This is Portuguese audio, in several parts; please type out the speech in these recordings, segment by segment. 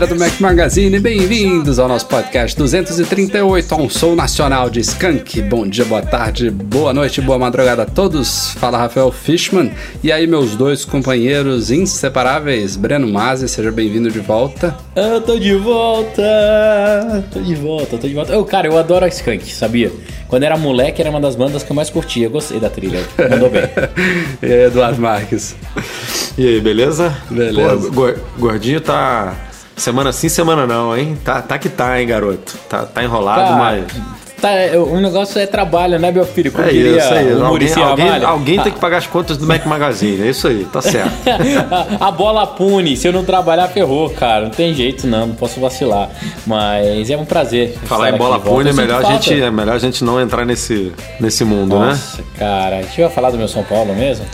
Galera do Mac Magazine, bem-vindos ao nosso podcast 238, um som nacional de Skunk. Bom dia, boa tarde, boa noite, boa madrugada a todos. Fala Rafael Fishman. E aí, meus dois companheiros inseparáveis, Breno Mazzi, seja bem-vindo de volta. Eu tô de volta! Tô de volta, tô de volta. Eu, cara, eu adoro a Skunk, sabia? Quando era moleque, era uma das bandas que eu mais curtia. Eu gostei da trilha. Mandou bem. e aí, Eduardo Marques. E aí, beleza? Beleza. Pô, gordinho tá. Semana sim, semana não, hein? Tá, tá que tá, hein, garoto? Tá, tá enrolado, Cara, mas. Tá, o negócio é trabalho, né, meu filho? Como É diria isso aí. o Alguém, alguém, alguém tem que pagar as contas do Mac Magazine. É isso aí, tá certo. a bola pune. Se eu não trabalhar, ferrou, cara. Não tem jeito, não. Não posso vacilar. Mas é um prazer. Falar em bola pune, é melhor, a gente, é melhor a gente não entrar nesse, nesse mundo, né? Nossa, cara. A gente vai falar do meu São Paulo mesmo?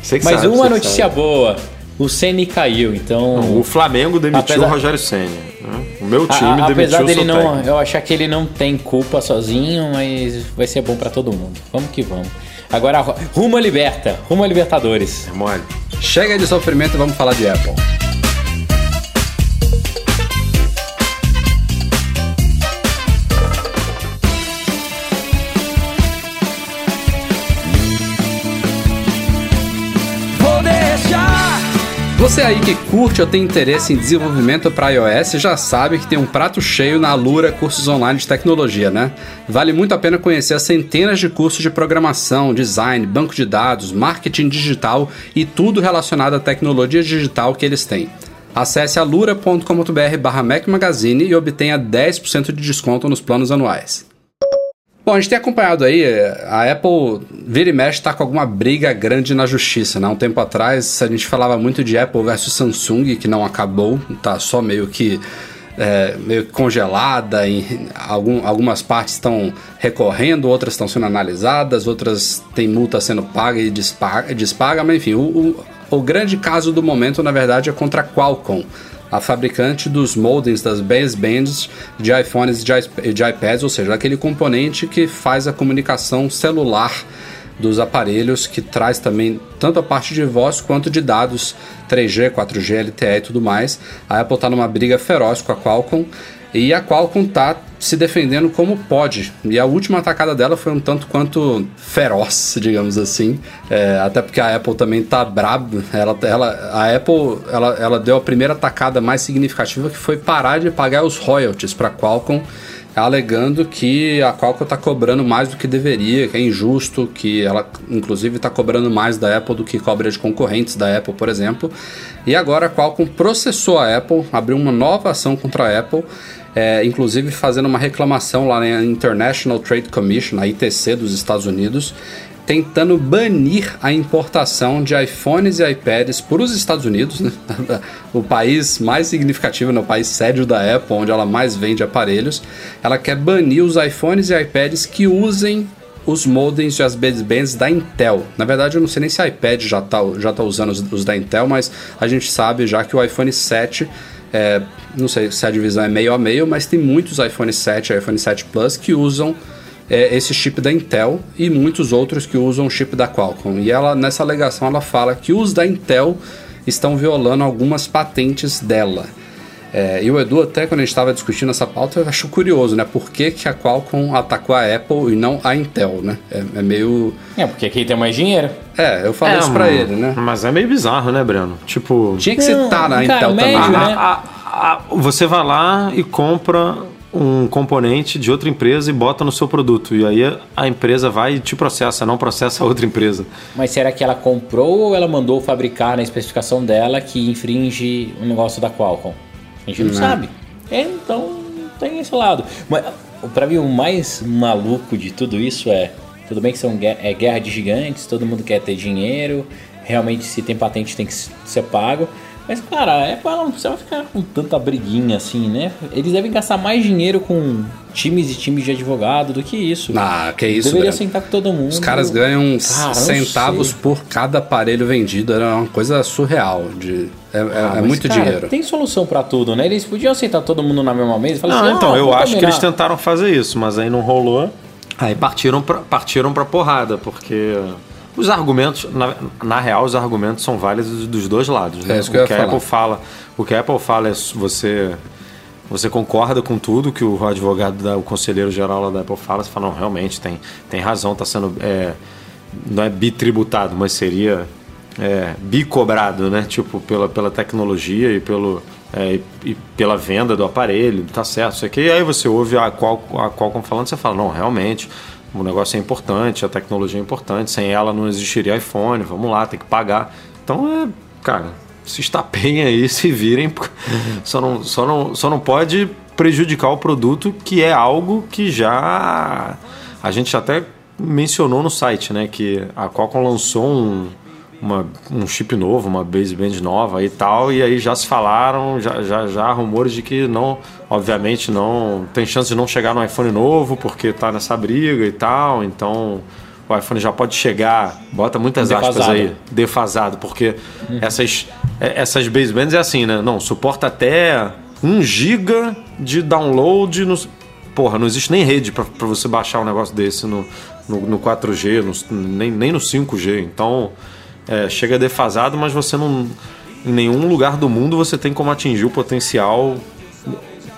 Sei que Mas sabe, uma notícia sabe. boa. O Ceni caiu, então... O Flamengo demitiu Apesar- o Rogério Senna. né? O meu A- time a- demitiu apesar o dele não, técnico. eu achar que ele não tem culpa sozinho, mas vai ser bom pra todo mundo. Vamos que vamos. Agora rumo a liberta, rumo a Libertadores. É mole. Chega de sofrimento e vamos falar de Apple. Você aí que curte ou tem interesse em desenvolvimento para iOS já sabe que tem um prato cheio na Alura Cursos Online de Tecnologia, né? Vale muito a pena conhecer as centenas de cursos de programação, design, banco de dados, marketing digital e tudo relacionado à tecnologia digital que eles têm. Acesse alura.com.br barra Mac Magazine e obtenha 10% de desconto nos planos anuais. Bom, a gente tem acompanhado aí, a Apple vira e mexe tá com alguma briga grande na justiça, né? Um tempo atrás a gente falava muito de Apple versus Samsung, que não acabou, tá só meio que é, meio congelada, em, algum, algumas partes estão recorrendo, outras estão sendo analisadas, outras tem multa sendo paga e despaga, despaga mas enfim, o, o, o grande caso do momento, na verdade, é contra a Qualcomm a fabricante dos modems das basebands de iPhones e de iPads, ou seja, aquele componente que faz a comunicação celular dos aparelhos, que traz também tanto a parte de voz quanto de dados 3G, 4G, LTE e tudo mais. A Apple está numa briga feroz com a Qualcomm e a Qualcomm está se defendendo como pode. E a última atacada dela foi um tanto quanto feroz, digamos assim. É, até porque a Apple também tá braba. Ela, ela, a Apple ela, ela deu a primeira atacada mais significativa que foi parar de pagar os royalties para Qualcomm alegando que a Qualcomm está cobrando mais do que deveria, que é injusto, que ela inclusive está cobrando mais da Apple do que cobra de concorrentes da Apple, por exemplo. E agora a Qualcomm processou a Apple, abriu uma nova ação contra a Apple, é, inclusive fazendo uma reclamação lá na International Trade Commission, a ITC dos Estados Unidos, tentando banir a importação de iPhones e iPads para os Estados Unidos, né? o país mais significativo, né? o país sede da Apple, onde ela mais vende aparelhos. Ela quer banir os iPhones e iPads que usem os modems e as basebands da Intel. Na verdade, eu não sei nem se a iPad já está já tá usando os, os da Intel, mas a gente sabe já que o iPhone 7 é, não sei se a divisão é meio a meio, mas tem muitos iPhone 7 e iPhone 7 Plus que usam é, esse chip da Intel e muitos outros que usam o chip da Qualcomm. E ela nessa alegação ela fala que os da Intel estão violando algumas patentes dela. É, e o Edu, até quando a gente estava discutindo essa pauta, eu acho curioso, né? Por que, que a Qualcomm atacou a Apple e não a Intel, né? É, é meio. É, porque aqui tem mais dinheiro. É, eu falo É, isso pra ele, né? Mas é meio bizarro, né, Breno? Tipo. Tinha que Não, citar na cara, Intel também, né? né? A- a- a- você vai lá e compra um componente de outra empresa e bota no seu produto. E aí a empresa vai e te processa, não processa a outra empresa. Mas será que ela comprou ou ela mandou fabricar na especificação dela que infringe o negócio da Qualcomm? A gente não, sabe. É, então tem esse lado. Mas pra mim o mais maluco de tudo isso é Tudo bem que são é guerra de gigantes, todo mundo quer ter dinheiro, realmente se tem patente tem que ser pago. Mas, cara, a Apple ela não precisa ficar com tanta briguinha assim, né? Eles devem gastar mais dinheiro com times e times de advogado do que isso. Ah, que isso, Deveria velho. sentar com todo mundo. Os caras ganham uns Cara, centavos por cada aparelho vendido. Era uma coisa surreal. De, é é- Ah, é mas, muito cara, dinheiro. Tem solução pra tudo, né? Eles podiam sentar todo mundo na mesma mesa e falar Não, assim, então, ah, eu acho que eles tentaram fazer isso, mas aí não rolou. Aí partiram pra, partiram pra porrada, porque os argumentos, na, na real, os argumentos são válidos dos dois lados. Né? É isso que eu o que a falar. Apple fala, o que a Apple fala é você você concorda com tudo que o advogado, da, o conselheiro geral da Apple fala, você fala, não, realmente tem, tem razão, está sendo é, não é bitributado, mas seria é, bicobrado, né? Tipo, pela, pela tecnologia e, pelo, é, e, e pela venda do aparelho, tá certo, isso aqui. E aí você ouve a qual a Qualcomm falando, você fala, não, realmente, o negócio é importante, a tecnologia é importante, sem ela não existiria iPhone, vamos lá, tem que pagar. Então é, cara, se estapem aí, se virem, só não, só não, só não pode prejudicar o produto, que é algo que já a gente até mencionou no site, né, que a Qualcomm lançou um, uma- um chip novo, uma baseband nova e tal, e aí já se falaram, já, já, já há rumores de que não, obviamente não, tem chance de não chegar no iPhone novo, porque tá nessa briga e tal, então o iPhone já pode chegar, bota muitas aspas Defasado. aí, defasado, porque essas, é- essas basebands é assim, né, não, suporta até 1 GB de download no, Porra, não existe nem rede pra você baixar um negócio desse no, no, no 4G, no- nem, nem no 5G. Então, é, chega defasado, mas você não. Em nenhum lugar do mundo você tem como atingir o potencial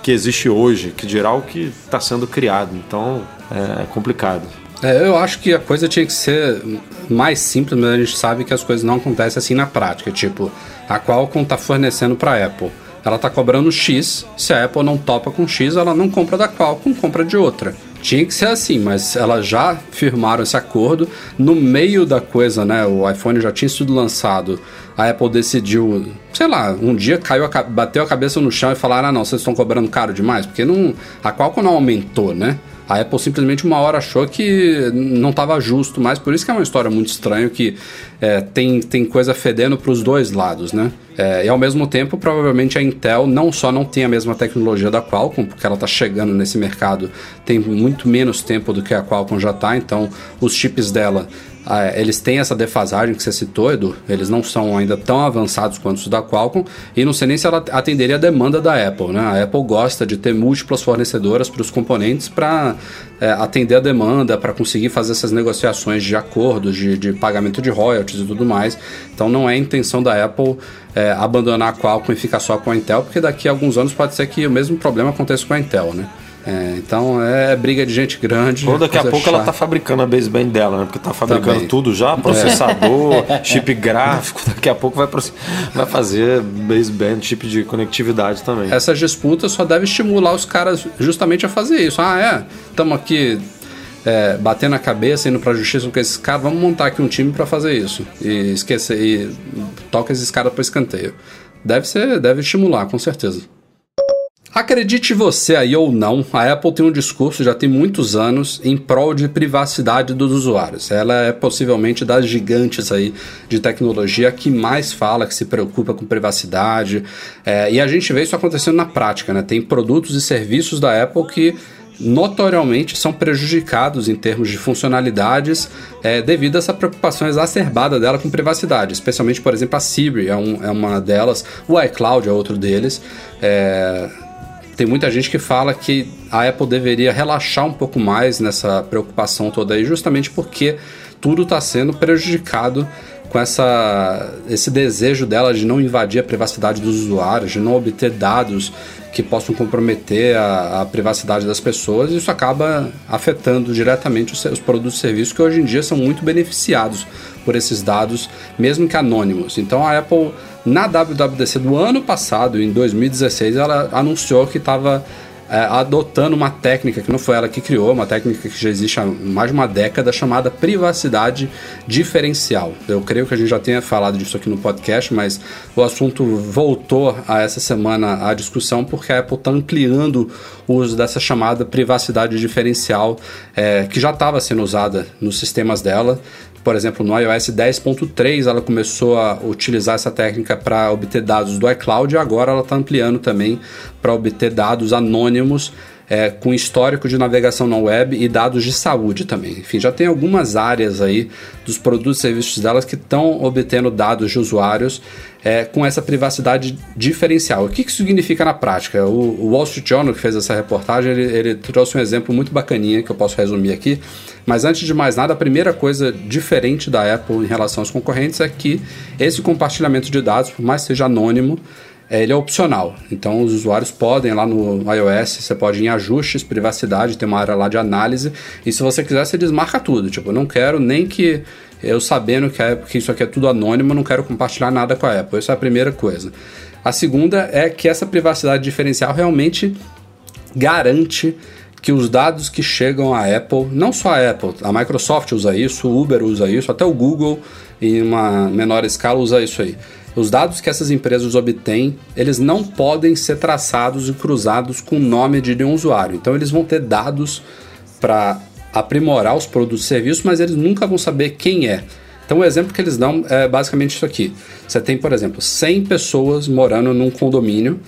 que existe hoje, que dirá o que está sendo criado. Então, é complicado. É, eu acho que a coisa tinha que ser mais simples, mas a gente sabe que as coisas não acontecem assim na prática. Tipo, a Qualcomm está fornecendo para a Apple. Ela está cobrando X, se a Apple não topa com X, ela não compra da Qualcomm, compra de outra. Tinha que ser assim, mas elas já firmaram esse acordo. No meio da coisa, né? O iPhone já tinha sido lançado. A Apple decidiu, sei lá, um dia caiu a bateu a cabeça no chão e falaram: ah, não, vocês estão cobrando caro demais, porque não, a Qualcomm não aumentou, né? A Apple simplesmente uma hora achou que não estava justo mais, por isso que é uma história muito estranha que é, tem, tem coisa fedendo para os dois lados, né? É, e ao mesmo tempo, provavelmente a Intel não só não tem a mesma tecnologia da Qualcomm, porque ela está chegando nesse mercado tem muito menos tempo do que a Qualcomm já está, então os chips dela eles têm essa defasagem que você citou, Edu. Eles não são ainda tão avançados quanto os da Qualcomm. E não sei nem se ela atenderia a demanda da Apple. Né? A Apple gosta de ter múltiplas fornecedoras para os componentes para atender a demanda, para conseguir fazer essas negociações de acordos, de, de pagamento de royalties e tudo mais. Então não é intenção da Apple é, abandonar a Qualcomm e ficar só com a Intel, porque daqui a alguns anos pode ser que o mesmo problema aconteça com a Intel. Né? É, então é briga de gente grande. Ou daqui a pouco ela chata. tá fabricando a baseband dela, né? Porque tá fabricando Também. tudo já, processador, chip gráfico, daqui a pouco vai, vai fazer baseband, chip de conectividade também. essas disputas só deve estimular os caras justamente a fazer isso. Ah, é, estamos aqui é, batendo a cabeça, indo pra justiça com esses caras, vamos montar aqui um time para fazer isso. E esquecer, e toca esses caras pro escanteio. Deve ser, deve estimular, com certeza. Acredite você aí ou não, a Apple tem um discurso já tem muitos anos em prol de privacidade dos usuários. Ela é possivelmente das gigantes aí de tecnologia que mais fala, que se preocupa com privacidade. É, e a gente vê isso acontecendo na prática, né? Tem produtos e serviços da Apple que notoriamente são prejudicados em termos de funcionalidades é, devido a essa preocupação exacerbada dela com privacidade, especialmente, por exemplo, a Siri é, um- é uma delas, o iCloud é outro deles. É, tem muita gente que fala que a Apple deveria relaxar um pouco mais nessa preocupação toda aí, justamente porque tudo está sendo prejudicado com essa, esse desejo dela de não invadir a privacidade dos usuários, de não obter dados que possam comprometer a, a privacidade das pessoas, isso acaba afetando diretamente os, os produtos e serviços que hoje em dia são muito beneficiados por esses dados, mesmo que anônimos. Então a Apple, na WWDC do ano passado, em 2016, ela anunciou que estava é, adotando uma técnica que não foi ela que criou, uma técnica que já existe há mais de uma década, chamada privacidade diferencial. Eu creio que a gente já tenha falado disso aqui no podcast, mas o assunto voltou a essa semana à discussão porque a Apple está ampliando o uso dessa chamada privacidade diferencial, é, que já estava sendo usada nos sistemas dela. Por exemplo, no iOS 10.3 ela começou a utilizar essa técnica para obter dados do iCloud e agora ela está ampliando também para obter dados anônimos é, com histórico de navegação na web e dados de saúde também. Enfim, já tem algumas áreas aí dos produtos e serviços delas que estão obtendo dados de usuários é, com essa privacidade diferencial. O que isso significa na prática? O, o Wall Street Journal, que fez essa reportagem, ele, ele trouxe um exemplo muito bacaninha que eu posso resumir aqui. Mas antes de mais nada, a primeira coisa diferente da Apple em relação aos concorrentes é que esse compartilhamento de dados, por mais que seja anônimo, é, ele é opcional. Então os usuários podem lá no iOS, você pode ir em ajustes, privacidade, tem uma área lá de análise, e se você quiser, você desmarca tudo. Tipo, eu não quero nem que eu sabendo que, a Apple, que isso aqui é tudo anônimo, não quero compartilhar nada com a Apple. Essa é a primeira coisa. A segunda é que essa privacidade diferencial realmente garante que os dados que chegam à Apple, não só a Apple, a Microsoft usa isso, o Uber usa isso, até o Google, em uma menor escala, usa isso aí os dados que essas empresas obtêm, eles não podem ser traçados e cruzados com o nome de nenhum usuário. Então eles vão ter dados para aprimorar os produtos e serviços, mas eles nunca vão saber quem é. Então o exemplo que eles dão é basicamente isso aqui. Você tem, por exemplo, 100 pessoas morando num condomínio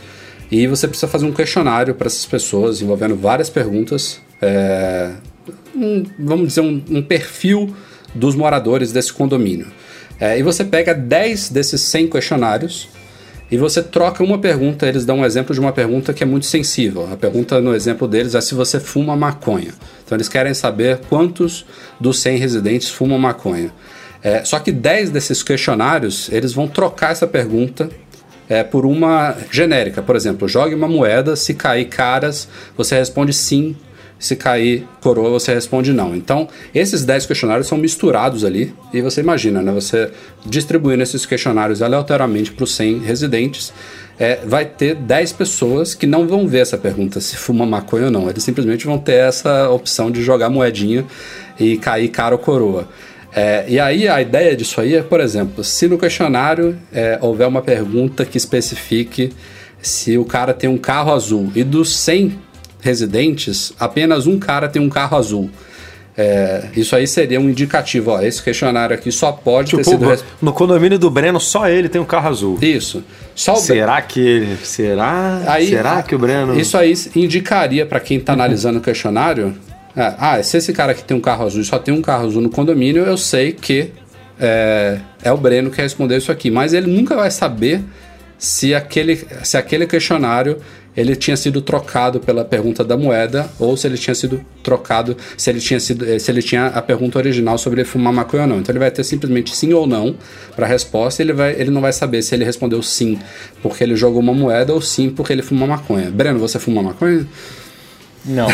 e você precisa fazer um questionário para essas pessoas envolvendo várias perguntas, é, um, vamos dizer, um, um perfil dos moradores desse condomínio. É, e você pega 10 desses 100 questionários e você troca uma pergunta. Eles dão um exemplo de uma pergunta que é muito sensível. A pergunta no exemplo deles é se você fuma maconha. Então eles querem saber quantos dos 100 residentes fumam maconha. É, só que 10 desses questionários eles vão trocar essa pergunta é, por uma genérica. Por exemplo, jogue uma moeda, se cair caras, você responde sim se cair coroa, você responde não. Então, esses 10 questionários são misturados ali e você imagina, né? Você distribuindo esses questionários aleatoriamente para os 100 residentes, é, vai ter 10 pessoas que não vão ver essa pergunta se fuma maconha ou não. Eles simplesmente vão ter essa opção de jogar moedinha e cair cara ou coroa. É, e aí a ideia disso aí é, por exemplo, se no questionário é, houver uma pergunta que especifique se o cara tem um carro azul e dos 100 residentes, apenas um cara tem um carro azul. É, isso aí seria um indicativo. Ó, esse questionário aqui só pode tipo, ter sido. No condomínio do Breno, só ele tem um carro azul. Isso. Só será que ele. Será? Aí, será que o Breno. Isso aí indicaria para quem está analisando o questionário. É, ah, se esse cara aqui tem um carro azul só tem um carro azul no condomínio, eu sei que é, é o Breno que respondeu isso aqui. Mas ele nunca vai saber se aquele, se aquele questionário ele tinha sido trocado pela pergunta da moeda ou se ele tinha sido trocado, se ele tinha sido, eh, se ele tinha a pergunta original sobre fumar maconha ou não. Então ele vai ter simplesmente sim ou não para a resposta, ele vai, ele não vai saber se ele respondeu sim porque ele jogou uma moeda ou sim porque ele fuma maconha. Breno, você fuma maconha? Não.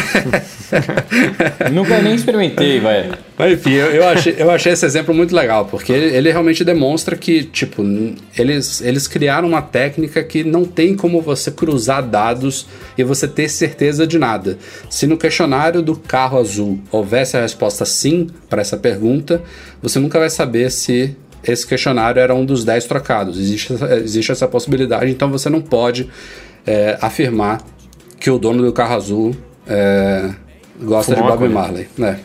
Nunca nem experimentei, vai. Mas enfim, eu, eu, achei, eu achei esse exemplo muito legal, porque ele, ele, realmente demonstra que, tipo, eles, eles criaram uma técnica que não tem como você cruzar dados e você ter certeza de nada. Se no questionário do carro azul houvesse a resposta sim para essa pergunta, você nunca vai saber se esse questionário era um dos 10 trocados. Existe, existe essa possibilidade, então você não pode é, afirmar que o dono do carro azul é, gosta de Bob Marley, né?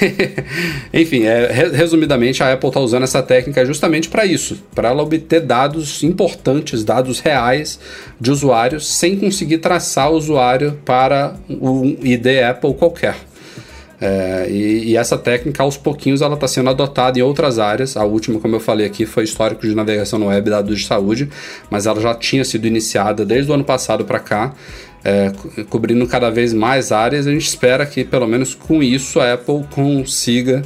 Enfim, é, resumidamente, a Apple está usando essa técnica justamente para isso, para ela obter dados importantes, dados reais de usuários, sem conseguir traçar o usuário para um ID Apple qualquer. É, e, e, essa técnica, aos pouquinhos, ela está sendo adotada em outras áreas. A última, como eu falei aqui, foi histórico de navegação no web, dados de saúde, mas ela já tinha sido iniciada desde o ano passado para cá é, cobrindo cada vez mais áreas. A gente espera que, pelo menos com isso, a Apple consiga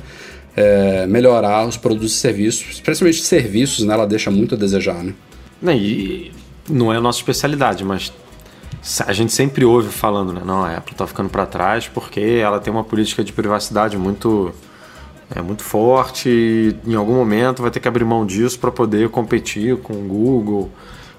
é, melhorar os produtos e serviços, especialmente serviços, né? Ela deixa muito a desejar, né? E não é a nossa especialidade, mas a gente sempre ouve falando, né? Não, a Apple está ficando para trás porque ela tem uma política de privacidade muito é muito forte e em algum momento vai ter que abrir mão disso para poder competir com o Google,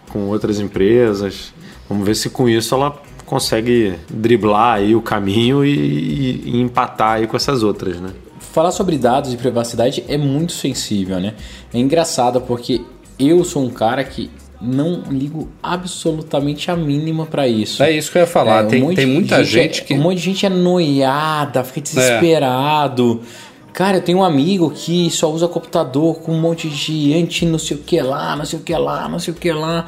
com outras empresas. Vamos ver se com isso ela consegue driblar aí o caminho e, e- e empatar aí com essas outras, né? Falar sobre dados e privacidade é muito sensível, né? É engraçado porque eu sou um cara que não ligo absolutamente a mínima pra isso. É isso que eu ia falar. É, um tem, monte tem muita gente, é- que. Um monte de gente é noiada, fica desesperado. Cara, eu tenho um amigo que só usa computador com um monte de anti não sei o que lá, não sei o que lá, não sei o que lá.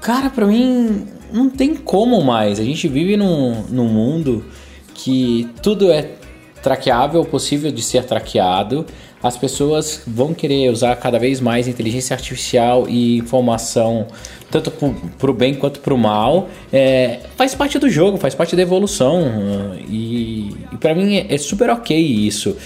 Cara, pra mim não tem como mais. A gente vive num, num mundo que tudo é traqueável, possível de ser traqueado. As pessoas vão querer usar cada vez mais inteligência artificial e informação, tanto para o bem quanto para o mal. É, faz parte do jogo, faz parte da evolução. E, e para mim é, é super ok isso.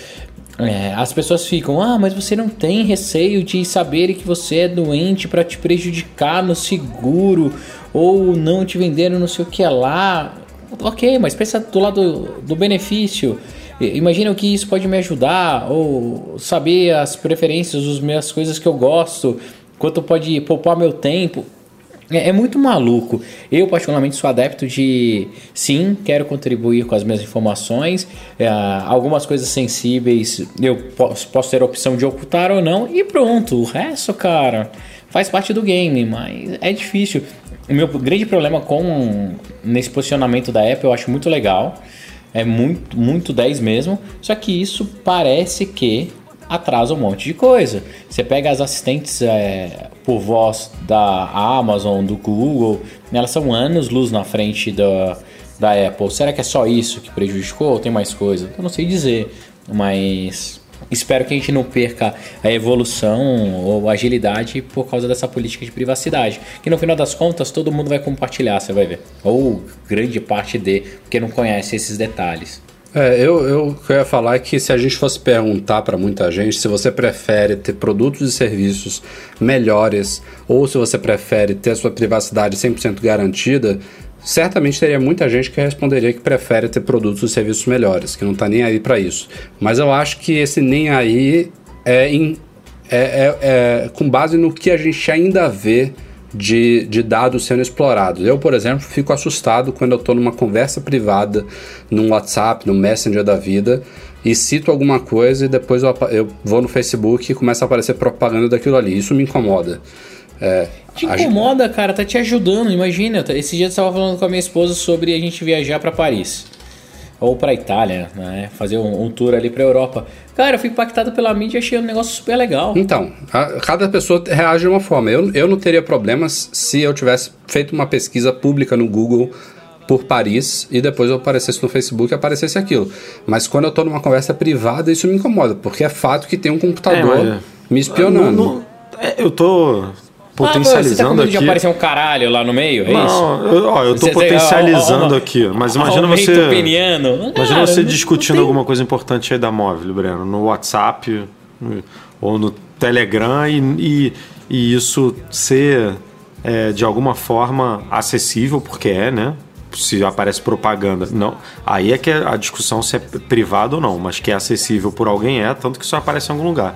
É, as pessoas ficam, ah, mas você não tem receio de saber que você é doente para te prejudicar no seguro ou não te vender não sei o que lá. Ok, mas pensa do lado do benefício. Imagina o que isso pode me ajudar, ou saber as preferências, as minhas coisas que eu gosto, quanto pode poupar meu tempo. É, é muito maluco. Eu, particularmente, sou adepto de sim, quero contribuir com as minhas informações. É, algumas coisas sensíveis eu posso, posso ter a opção de ocultar ou não, e pronto. O resto, cara, faz parte do game, mas é difícil. O meu grande problema com nesse posicionamento da Apple eu acho muito legal. É muito, muito 10 mesmo. Só que isso parece que atrasa um monte de coisa. Você pega as assistentes é, por voz da Amazon, do Google, elas são anos luz na frente da, da Apple. Será que é só isso que prejudicou ou tem mais coisa? Eu não sei dizer, mas espero que a gente não perca a evolução ou agilidade por causa dessa política de privacidade. Que no final das contas todo mundo vai compartilhar, você vai ver. Ou grande parte de, porque não conhece esses detalhes. É, eu, eu, ia falar é que se a gente fosse perguntar para muita gente se você prefere ter produtos e serviços melhores ou se você prefere ter a sua privacidade 100% garantida, certamente teria muita gente que responderia que prefere ter produtos e serviços melhores, que não tá nem aí para isso. Mas eu acho que esse nem aí é, é- é- é com base no que a gente ainda vê de, de dados sendo explorados. Eu, por exemplo, fico assustado quando eu estou numa conversa privada, num WhatsApp, no Messenger da vida, e cito alguma coisa e depois eu, eu vou no Facebook e começa a aparecer propaganda daquilo ali. Isso me incomoda. É, Te a incomoda, cara, tá te ajudando. Imagina, esse dia eu estava falando com a minha esposa sobre a gente viajar pra Paris. Ou pra Itália, né? Fazer um, um tour ali pra Europa. Cara, eu fui impactado pela mídia e achei um negócio super legal. Então, a- cada pessoa reage de uma forma. Eu, eu não teria problemas se eu tivesse feito uma pesquisa pública no Google por Paris e depois eu aparecesse no Facebook e aparecesse aquilo. Mas quando eu tô numa conversa privada, isso me incomoda, porque é fato que tem um computador É, mas- me espionando. Não- não- é, eu tô Ah, pô, você tá potencializando medo de aqui. aparecer um caralho lá no meio? É isso? Não, eu, ó, eu tô Você- potencializando ó, ó, ó, aqui. Mas imagina você. peniano. Imagina Cara, você discutindo tem- alguma coisa importante aí da móvel, Breno, no WhatsApp ou no Telegram e, e, e isso ser é, de alguma forma acessível, porque é, né? Se aparece propaganda. Não, aí é que a discussão se é privado ou não, mas que é acessível por alguém é, tanto que isso aparece em algum lugar.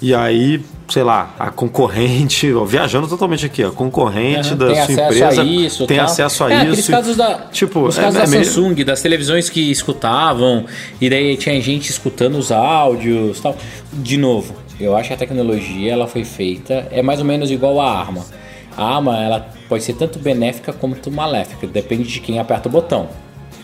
E aí, sei lá, a concorrente, ó, viajando totalmente aqui, a concorrente Aham, da sua acesso empresa a isso, tem tal. acesso a é, isso. Aqueles casos da, tipo, os é- casos é da meio- Samsung, das televisões que escutavam, e daí tinha gente escutando os áudios tal. De novo, eu acho que a tecnologia ela foi feita, é mais ou menos igual a arma. A arma ela pode ser tanto benéfica quanto maléfica, depende de quem aperta o botão.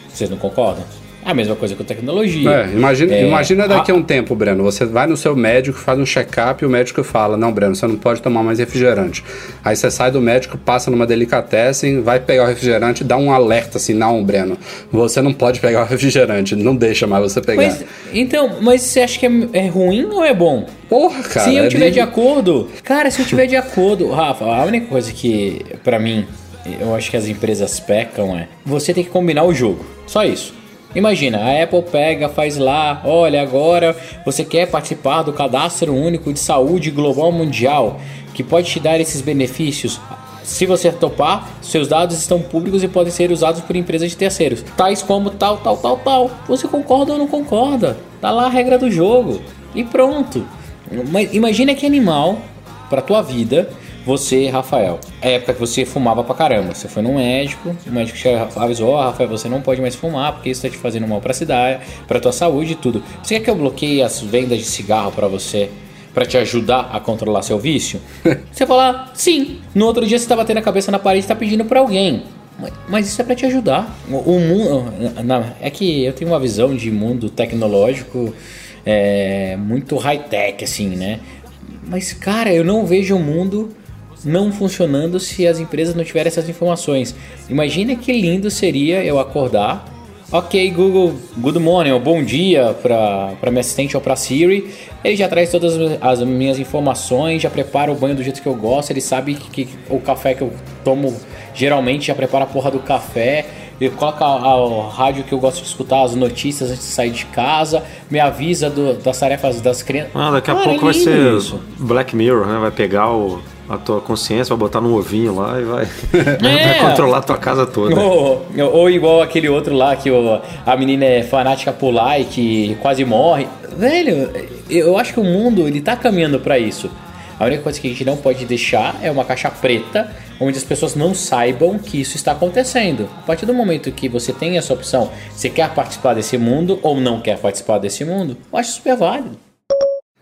Vocês não concordam? A mesma coisa com tecnologia. É, imagina, É, imagina daqui a um tempo, Breno. Você vai no seu médico, faz um check-up e o médico fala: Não, Breno, você não pode tomar mais refrigerante. Aí você sai do médico, passa numa delicatessen, vai pegar o refrigerante, dá um alerta assim: Não, Breno, você não pode pegar o refrigerante, não deixa mais você pegar. Mas, então, mas você acha que é, é ruim ou é bom? Porra, cara. se eu é tiver de- acordo, cara, se eu tiver de acordo, Rafa, a única coisa que pra mim eu acho que as empresas pecam é você tem que combinar o jogo. Só isso. Imagina, a Apple pega, faz lá, olha, agora você quer participar do cadastro único de saúde global mundial, que pode te dar esses benefícios. Se você topar, seus dados estão públicos e podem ser usados por empresas de terceiros, tais como tal, tal, tal, tal. Você concorda ou não concorda? Tá lá a regra do jogo. E pronto. Imagina que animal para tua vida você, Rafael, é a época que você fumava pra caramba. Você foi no médico, o médico te avisou, ó, Rafael, você não pode mais fumar porque isso tá te fazendo mal pra cidade, pra tua saúde e tudo. Você quer que eu bloqueie as vendas de cigarro pra você? Pra te ajudar a controlar seu vício? você fala, sim. No outro dia você tá batendo a cabeça na parede e tá pedindo pra alguém. Mas- isso é pra te ajudar. O, mundo. É que eu tenho uma visão de mundo tecnológico é, muito high-tech, assim, né? Mas, cara, eu não vejo o mundo não funcionando se as empresas não tiverem essas informações. Imagina que lindo seria eu acordar. Ok, Google, good morning, ou bom dia para minha assistente ou para Siri. Ele já traz todas as minhas informações, já prepara o banho do jeito que eu gosto. Ele sabe que, que o café que eu tomo geralmente já prepara a porra do café. Ele coloca o rádio que eu gosto de escutar, as notícias antes de sair de casa, me avisa do- das tarefas das crianças. Ah, daqui a Cara, pouco é vai ser isso. Black Mirror, né? Vai pegar o- a tua consciência, vai botar num ovinho lá e vai, vai É. controlar a tua casa toda. Ou, ou igual aquele outro lá que o- a menina é fanática por lá e que quase morre. Velho, eu acho que o mundo ele tá caminhando pra isso. A única coisa que a gente não pode deixar é uma caixa preta onde as pessoas não saibam que isso está acontecendo. A partir do momento que você tem essa opção, você quer participar desse mundo ou não quer participar desse mundo, eu acho super válido.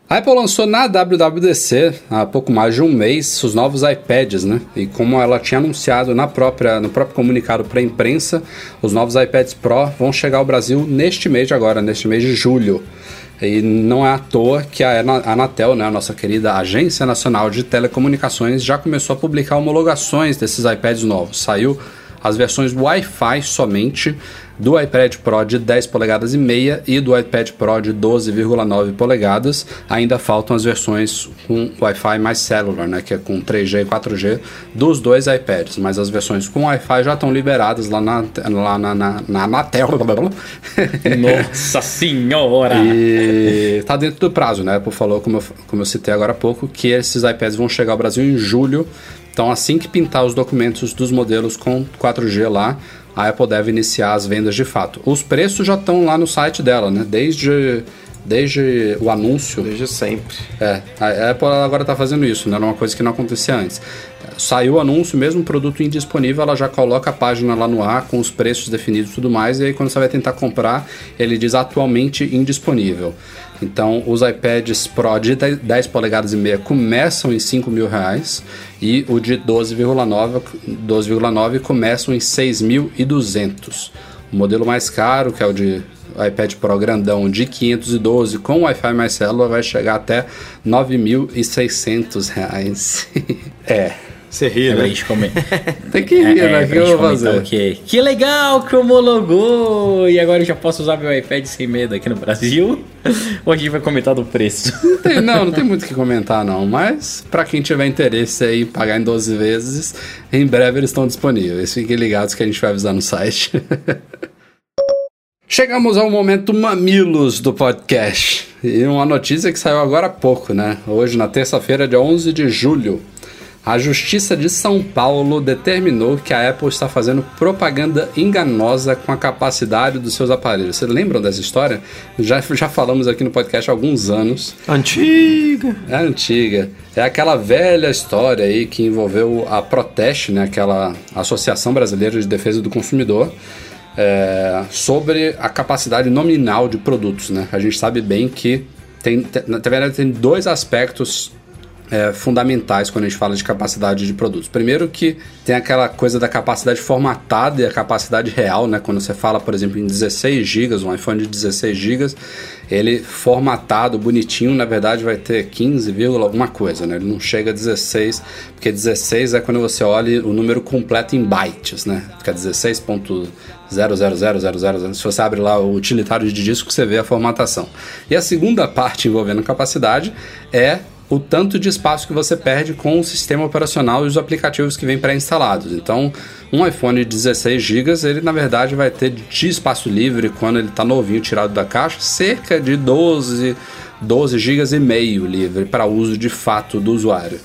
A Apple lançou na WWDC há pouco mais de um mês os novos iPads, né? E como ela tinha anunciado na própria, no próprio comunicado para a imprensa, os novos iPads Pro vão chegar ao Brasil neste mês de agora, neste mês de julho. E não é à toa que a Ana- a Anatel, né, a nossa querida Agência Nacional de Telecomunicações, já começou a publicar homologações desses iPads novos. Saiu as versões Wi-Fi somente do iPad Pro de 10 polegadas e meia e do iPad Pro de 12,9 polegadas. Ainda faltam as versões com Wi-Fi mais cellular, né, que é com 3G e 4G dos dois iPads, mas as versões com Wi-Fi já estão liberadas lá na lá na, na, na Anatel. Nossa senhora! E tá dentro do prazo, né? Apple falou, como eu, como eu citei agora há pouco, que esses iPads vão chegar ao Brasil em julho. Então, assim que pintar os documentos dos modelos com 4G lá, a Apple deve iniciar as vendas de fato. Os preços já estão lá no site dela, né? Desde, desde o anúncio. Desde sempre. É, a Apple agora está fazendo isso, né? Era uma coisa que não acontecia antes. Saiu o anúncio, mesmo produto indisponível, ela já coloca a página lá no ar com os preços definidos e tudo mais, e aí quando você vai tentar comprar, ele diz atualmente indisponível. Então, os iPads Pro de 10 polegadas e meia começam em 5 mil reais e o de 12,9 12,9 começam em 6.200. O modelo mais caro, que é o de iPad Pro grandão de 512 com Wi-Fi mais célula vai chegar até 9.600 reais. é, Você ri, né? tem que rir, É, né? é, O que eu vou fazer? o quê? Que legal que homologou! E agora eu já posso usar meu iPad sem medo aqui no Brasil? Ou a gente vai comentar do preço? Não tem, não, não tem muito o que comentar não, mas pra quem tiver interesse aí em pagar em 12 vezes, em breve eles estão disponíveis. Fiquem ligados que a gente vai avisar no site. Chegamos ao momento mamilos do podcast. E uma notícia que saiu agora há pouco, né? Hoje, na terça-feira, dia 11 de julho. A Justiça de São Paulo determinou que a Apple está fazendo propaganda enganosa com a capacidade dos seus aparelhos. Vocês lembram dessa história? Já, já falamos aqui no podcast há alguns anos. Antiga. É antiga. É aquela velha história aí que envolveu a Proteste, né, aquela Associação Brasileira de Defesa do Consumidor, é, sobre a capacidade nominal de produtos. Né? A gente sabe bem que tem, tem, na verdade, tem dois aspectos é, fundamentais quando a gente fala de capacidade de produtos. Primeiro que tem aquela coisa da capacidade formatada e a capacidade real, né? Quando você fala, por exemplo, em 16 GB, um iPhone de 16 GB, ele formatado, bonitinho, na verdade vai ter 15, vírgula alguma coisa, né? Ele não chega a 16, porque 16 é quando você olha o número completo em bytes, né? Fica 16.0000000. Se você abre lá o utilitário de disco, você vê a formatação. E a segunda parte envolvendo capacidade é o tanto de espaço que você perde com o sistema operacional e os aplicativos que vêm pré-instalados. Então, um iPhone de 16 GB, ele na verdade vai ter de espaço livre quando ele está novinho tirado da caixa, cerca de 12, 12 GB e meio livre para uso de fato do usuário.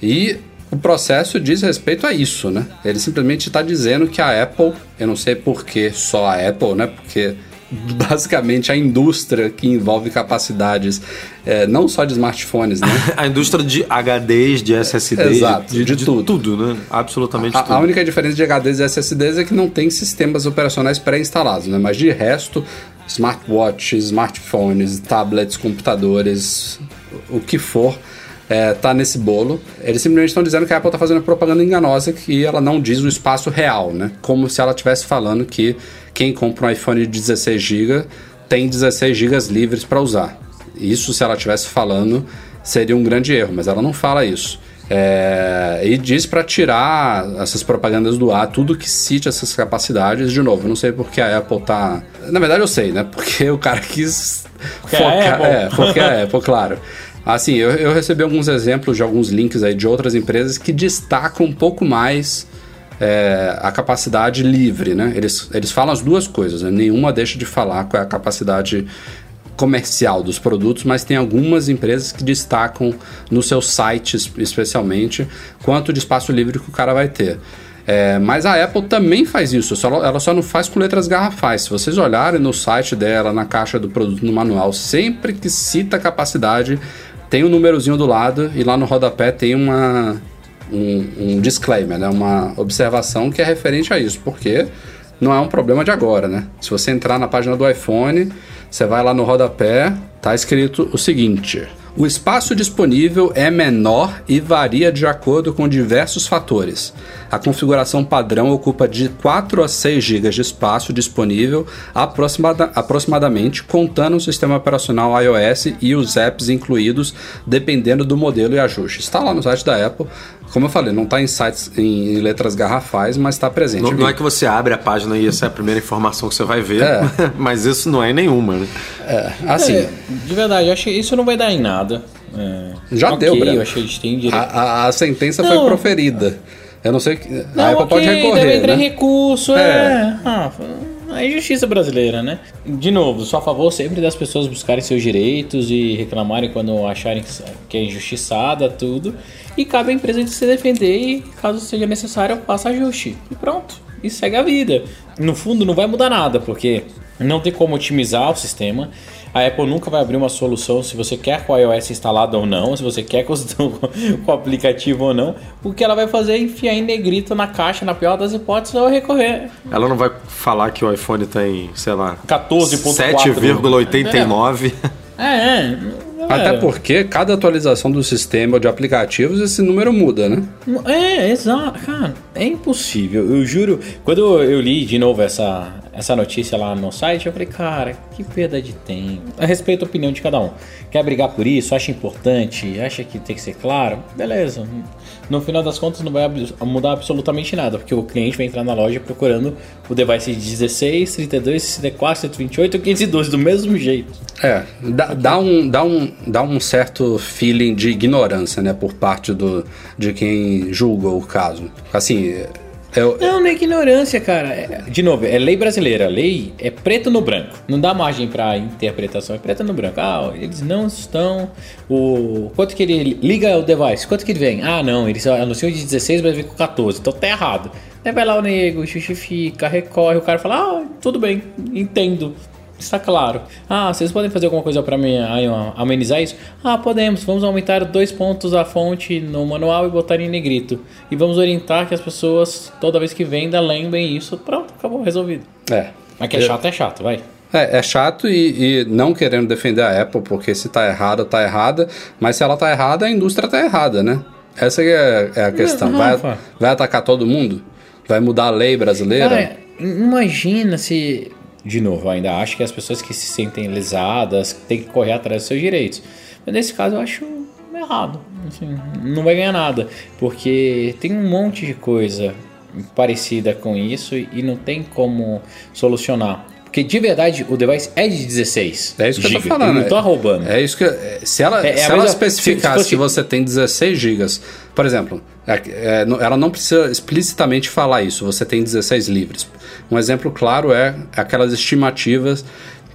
E o processo diz respeito a isso, né? Ele simplesmente está dizendo que a Apple, eu não sei por que só a Apple, né? Porque basicamente a indústria que envolve capacidades é, não só de smartphones, né? A indústria de HDs, de SSDs, Exato, de, de de tudo. tudo, né? Absolutamente A, tudo. a única diferença de HDs e SSDs é que não tem sistemas operacionais pré-instalados, né? Mas de resto, smartwatches, smartphones, tablets, computadores, o que for, é, tá nesse bolo. Eles simplesmente estão dizendo que a Apple está fazendo propaganda enganosa que ela não diz o espaço real, né? Como se ela estivesse falando que quem compra um iPhone de 16 GB tem 16 GB livres para usar. Isso, se ela estivesse falando, seria um grande erro, mas ela não fala isso. É, e diz para tirar essas propagandas do ar, tudo que cite essas capacidades. De novo, eu não sei porque a Apple tá. Na verdade, eu sei, né? Porque o cara quis Porque é a Apple. É, porque é a Apple, claro. Assim, eu, eu recebi alguns exemplos de alguns links aí de outras empresas que destacam um pouco mais é, a capacidade livre, né? Eles, eles falam as duas coisas, né? nenhuma deixa de falar qual é a capacidade comercial dos produtos, mas tem algumas empresas que destacam nos seus sites, especialmente, quanto de espaço livre que o cara vai ter. É, mas a Apple também faz isso, só, ela só não faz com letras garrafais. Se vocês olharem no site dela, na caixa do produto, no manual, sempre que cita capacidade, tem um númerozinho do lado e lá no rodapé tem uma, um, um disclaimer, né? uma observação que é referente a isso, porque não é um problema de agora, né? Se você entrar na página do iPhone, você vai lá no rodapé, tá escrito o seguinte: o espaço disponível é menor e varia de acordo com diversos fatores. A configuração padrão ocupa de 4 a 6 GB de espaço disponível aproximada- aproximadamente, contando o sistema operacional iOS e os apps incluídos, dependendo do modelo e ajuste. Está lá no site da Apple. Como eu falei, não está em sites em letras garrafais, mas está presente. Não, não é que você abre a página e essa é a primeira informação que você vai ver, É. mas isso não é nenhuma, né? assim, É, de verdade, eu acho que isso não vai dar em nada. É, Já ok, deu, Breno. Eu acho que eles têm direito. a, a- a sentença Não. foi proferida. Eu não sei. que- Não, a Apple pode ok, recorrer. deve entrar né? em recurso, É. é. Ah, a injustiça brasileira, né? De novo, sou a favor sempre das pessoas buscarem seus direitos e reclamarem quando acharem que- que é injustiçada, tudo. E cabe à empresa de se defender e, caso seja necessário, faça ajuste. E pronto. E segue a vida. No fundo, não vai mudar nada, porque não tem como otimizar o sistema. A Apple nunca vai abrir uma solução se você quer com o iOS instalado ou não, se você quer com, o aplicativo ou não. O que ela vai fazer é enfiar em negrito na caixa, na pior das hipóteses, ou recorrer. Ela não vai falar que o iPhone tem, sei lá, 14.4. 7,89. É, é. Até galera. porque cada atualização do sistema ou de aplicativos, esse número muda, né? É, exato. Cara, é impossível. Eu juro. Quando eu li de novo essa, essa notícia lá no site, eu falei, cara, que perda de tempo. A respeito da opinião de cada um. Quer brigar por isso? Acha importante? Acha que tem que ser claro? Beleza. No final das contas, não vai mudar absolutamente nada, porque o cliente vai entrar na loja procurando o device de 16, 32, 64, 128 ou 512 do mesmo jeito. É, dá, dá um, dá, um, dá um certo feeling de ignorância, né, por parte do, de quem julgou o caso. Assim, eu, Não, não é ignorância, cara. É- de novo, é lei brasileira. Lei é preto no branco. Não dá margem pra interpretação. É preto no branco. Ah, eles não estão. O quanto que ele liga o device? Quanto que ele vem? Ah, não. Eles anunciam de 16, mas vem com 14. Então tá errado. Aí vai lá o nego, justifica, recorre. O cara fala: Ah, tudo bem, entendo. Está claro. Ah, vocês podem fazer alguma coisa para amenizar isso? Ah, podemos. Vamos aumentar dois pontos a fonte no manual e botar em negrito. E vamos orientar que as pessoas, toda vez que venda, lembrem isso. Pronto, acabou, resolvido. é. Mas que é chato, é chato, vai. É, é chato e, e não querendo defender a Apple, porque se tá errada, tá errada. Mas se ela tá errada, a indústria tá errada, né? Essa é, é a questão. Vai, Rafa. vai atacar todo mundo? Vai mudar a lei brasileira? Cara, imagina se. De novo, ainda acho que as pessoas que se sentem lesadas têm que correr atrás dos seus direitos. Mas nesse caso eu acho errado. Assim, não vai ganhar nada. Porque tem um monte de coisa parecida com isso e não tem como solucionar. Porque de verdade o device é de 16. É isso que eu giga. tô falando. Eu não tô roubando. É isso que. é, Se ela, É- é se ela especificasse se- se que você tem 16 gigas, por exemplo, é- é, ela não precisa explicitamente falar isso, você tem 16 livres. Um exemplo claro é aquelas estimativas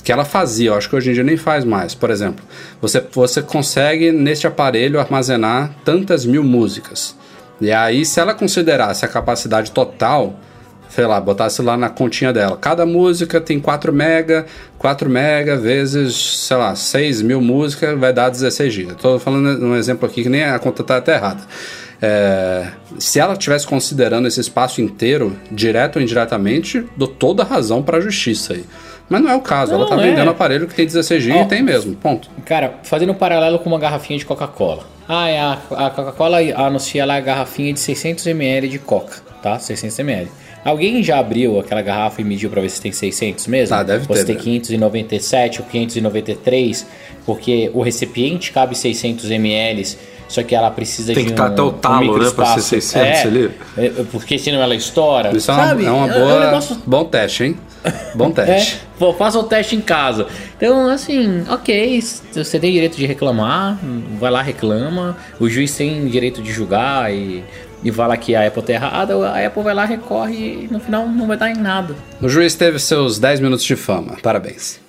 que ela fazia, eu acho que hoje em dia nem faz mais. Por exemplo, você, você consegue neste aparelho armazenar tantas mil músicas. E aí, se ela considerasse a capacidade total, sei lá, botasse lá na continha dela. Cada música tem 4 mega, 4 mega vezes, sei lá, 6 mil músicas vai dar 16 GB. Tô falando um exemplo aqui que nem a conta tá até errada. É, se ela estivesse considerando esse espaço inteiro, direto ou indiretamente, dou toda a razão para a justiça aí. Mas não é o caso, ela Não, tá é. vendendo aparelho que tem 16 GB Ó. e tem mesmo, ponto. Cara, fazendo um paralelo com uma garrafinha de Coca-Cola. Ah, é a, a Coca-Cola anuncia lá a garrafinha de 600ml de Coca, tá? 600ml. Alguém já abriu aquela garrafa e mediu pra ver se tem 600 mesmo? Ah, deve ou se ter, tem né? 597 ou 593, porque o recipiente cabe 600 ml, só que ela precisa Tem de que um, tá até o um talo, né, pra ser microespaço. 600 é, ali. é, porque senão ela estoura. Isso é uma, sabe? é uma É- boa. É um negócio Bom teste, hein? Bom é, teste. pô, faça o teste em casa. Então, assim, ok, você tem direito de reclamar, vai lá, reclama. O juiz tem direito de julgar e, e fala que a Apple tá errada, a Apple vai lá, recorre e no final não vai dar em nada. O juiz teve seus 10 minutos de fama. Parabéns.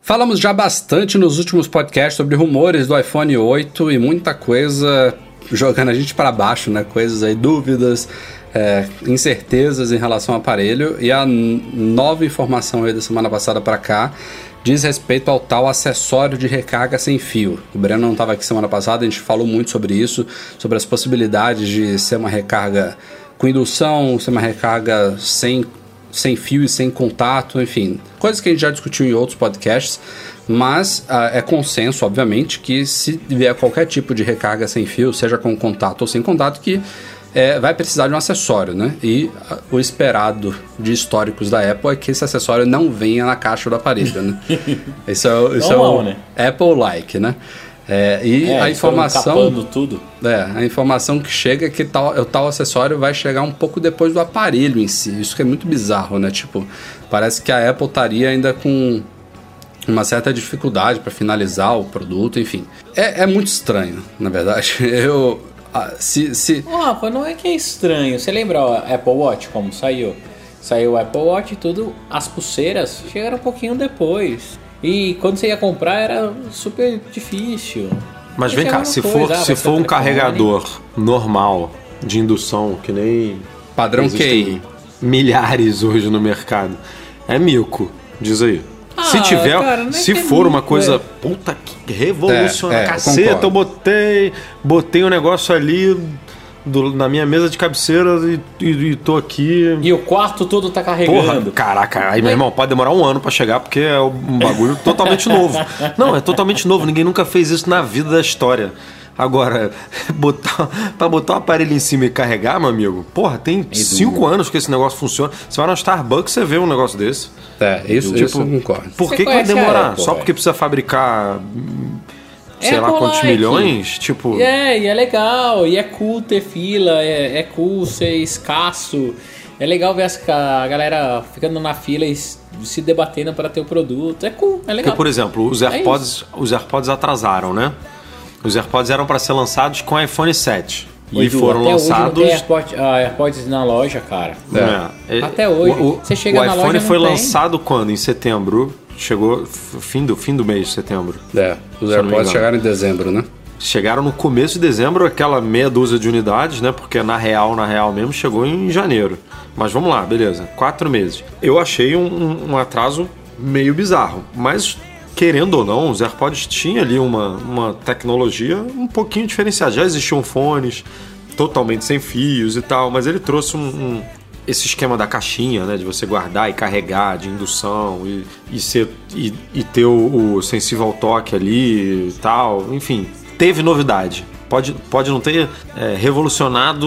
Falamos já bastante nos últimos podcasts sobre rumores do iPhone 8 e muita coisa jogando a gente para baixo, né? Coisas aí, dúvidas, é, incertezas em relação ao aparelho. E a nova informação aí da semana passada para cá diz respeito ao tal acessório de recarga sem fio. O Breno não estava aqui semana passada, a gente falou muito sobre isso, sobre as possibilidades de ser uma recarga com indução, ser uma recarga sem sem fio e sem contato, enfim, coisas que a gente já discutiu em outros podcasts, mas ah, é consenso, obviamente, que se vier qualquer tipo de recarga sem fio, seja com contato ou sem contato, que é, vai precisar de um acessório, né? E ah, o esperado de históricos da Apple é que esse acessório não venha na caixa do aparelho, né? Isso é, isso é Normal, o né? Apple-like, né? É, e É, a informação. tudo. É, a informação que chega é que tal, o tal acessório vai chegar um pouco depois do aparelho em si. Isso que é muito bizarro, né? Tipo, parece que a Apple estaria ainda com uma certa dificuldade para finalizar o produto, enfim. É, é muito estranho, na verdade. Eu. Ah, se, se, Ó, Rafa, não é que é estranho. Você lembra o Apple Watch como saiu? Saiu o Apple Watch e tudo, as pulseiras chegaram um pouquinho depois. E quando você ia comprar era super difícil. Mas E vem é cá, se coisa, for, ah, se for um carregador normal de indução, que nem padrão QI. milhares hoje no mercado, é mico, diz aí. Se Ah, tiver, cara, se for uma coisa, é. puta que revoluciona, É, é, caceta, concordo. eu botei, botei um negócio ali do- na minha mesa de cabeceira e, e, e tô aqui. E o quarto todo tá Porra, carregando. caraca, aí meu irmão, pode demorar um ano pra chegar porque é um bagulho totalmente novo. Não, é totalmente novo, ninguém nunca fez isso na vida da história. Agora, botar, pra botar o aparelho em cima e carregar, meu amigo, porra, tem cinco anos que esse negócio funciona. Você vai na Starbucks você vê um negócio desse. É, isso, Tipo, isso eu concordo. Por que, que vai demorar? Apple, Só porque precisa fabricar, hum, sei lá Apple quantos like. milhões? Tipo, é, e é legal, e é cool ter fila, é, é cool ser escasso. É legal ver a galera ficando na fila e se debatendo para ter o produto. É cool, é legal. Porque, por exemplo, os É AirPods, os AirPods atrasaram, né? Os AirPods eram para ser lançados com iPhone 7 Ô, e Edu, foram até Hoje não lançados. tem AirPods, ah, AirPods na loja, cara. É. É, Até hoje. O, o- Você chega o na iPhone loja, não foi tem. lançado quando? Em setembro. Chegou fim do, fim do mês de setembro. É, os AirPods chegaram em dezembro, né? Chegaram no começo de dezembro, aquela meia dúzia de unidades, né? Porque na real, na real mesmo, chegou em janeiro. Mas vamos lá, beleza. Quatro meses. Eu achei um- um atraso meio bizarro. Mas, querendo ou não, os AirPods tinham ali uma, uma tecnologia um pouquinho diferenciada. Já existiam fones totalmente sem fios e tal, mas ele trouxe um, um- esse esquema da caixinha, né, de você guardar e carregar, de indução e, e, ser, e, e ter o, o sensível ao toque ali e tal, enfim, teve novidade. Pode, pode não ter é, revolucionado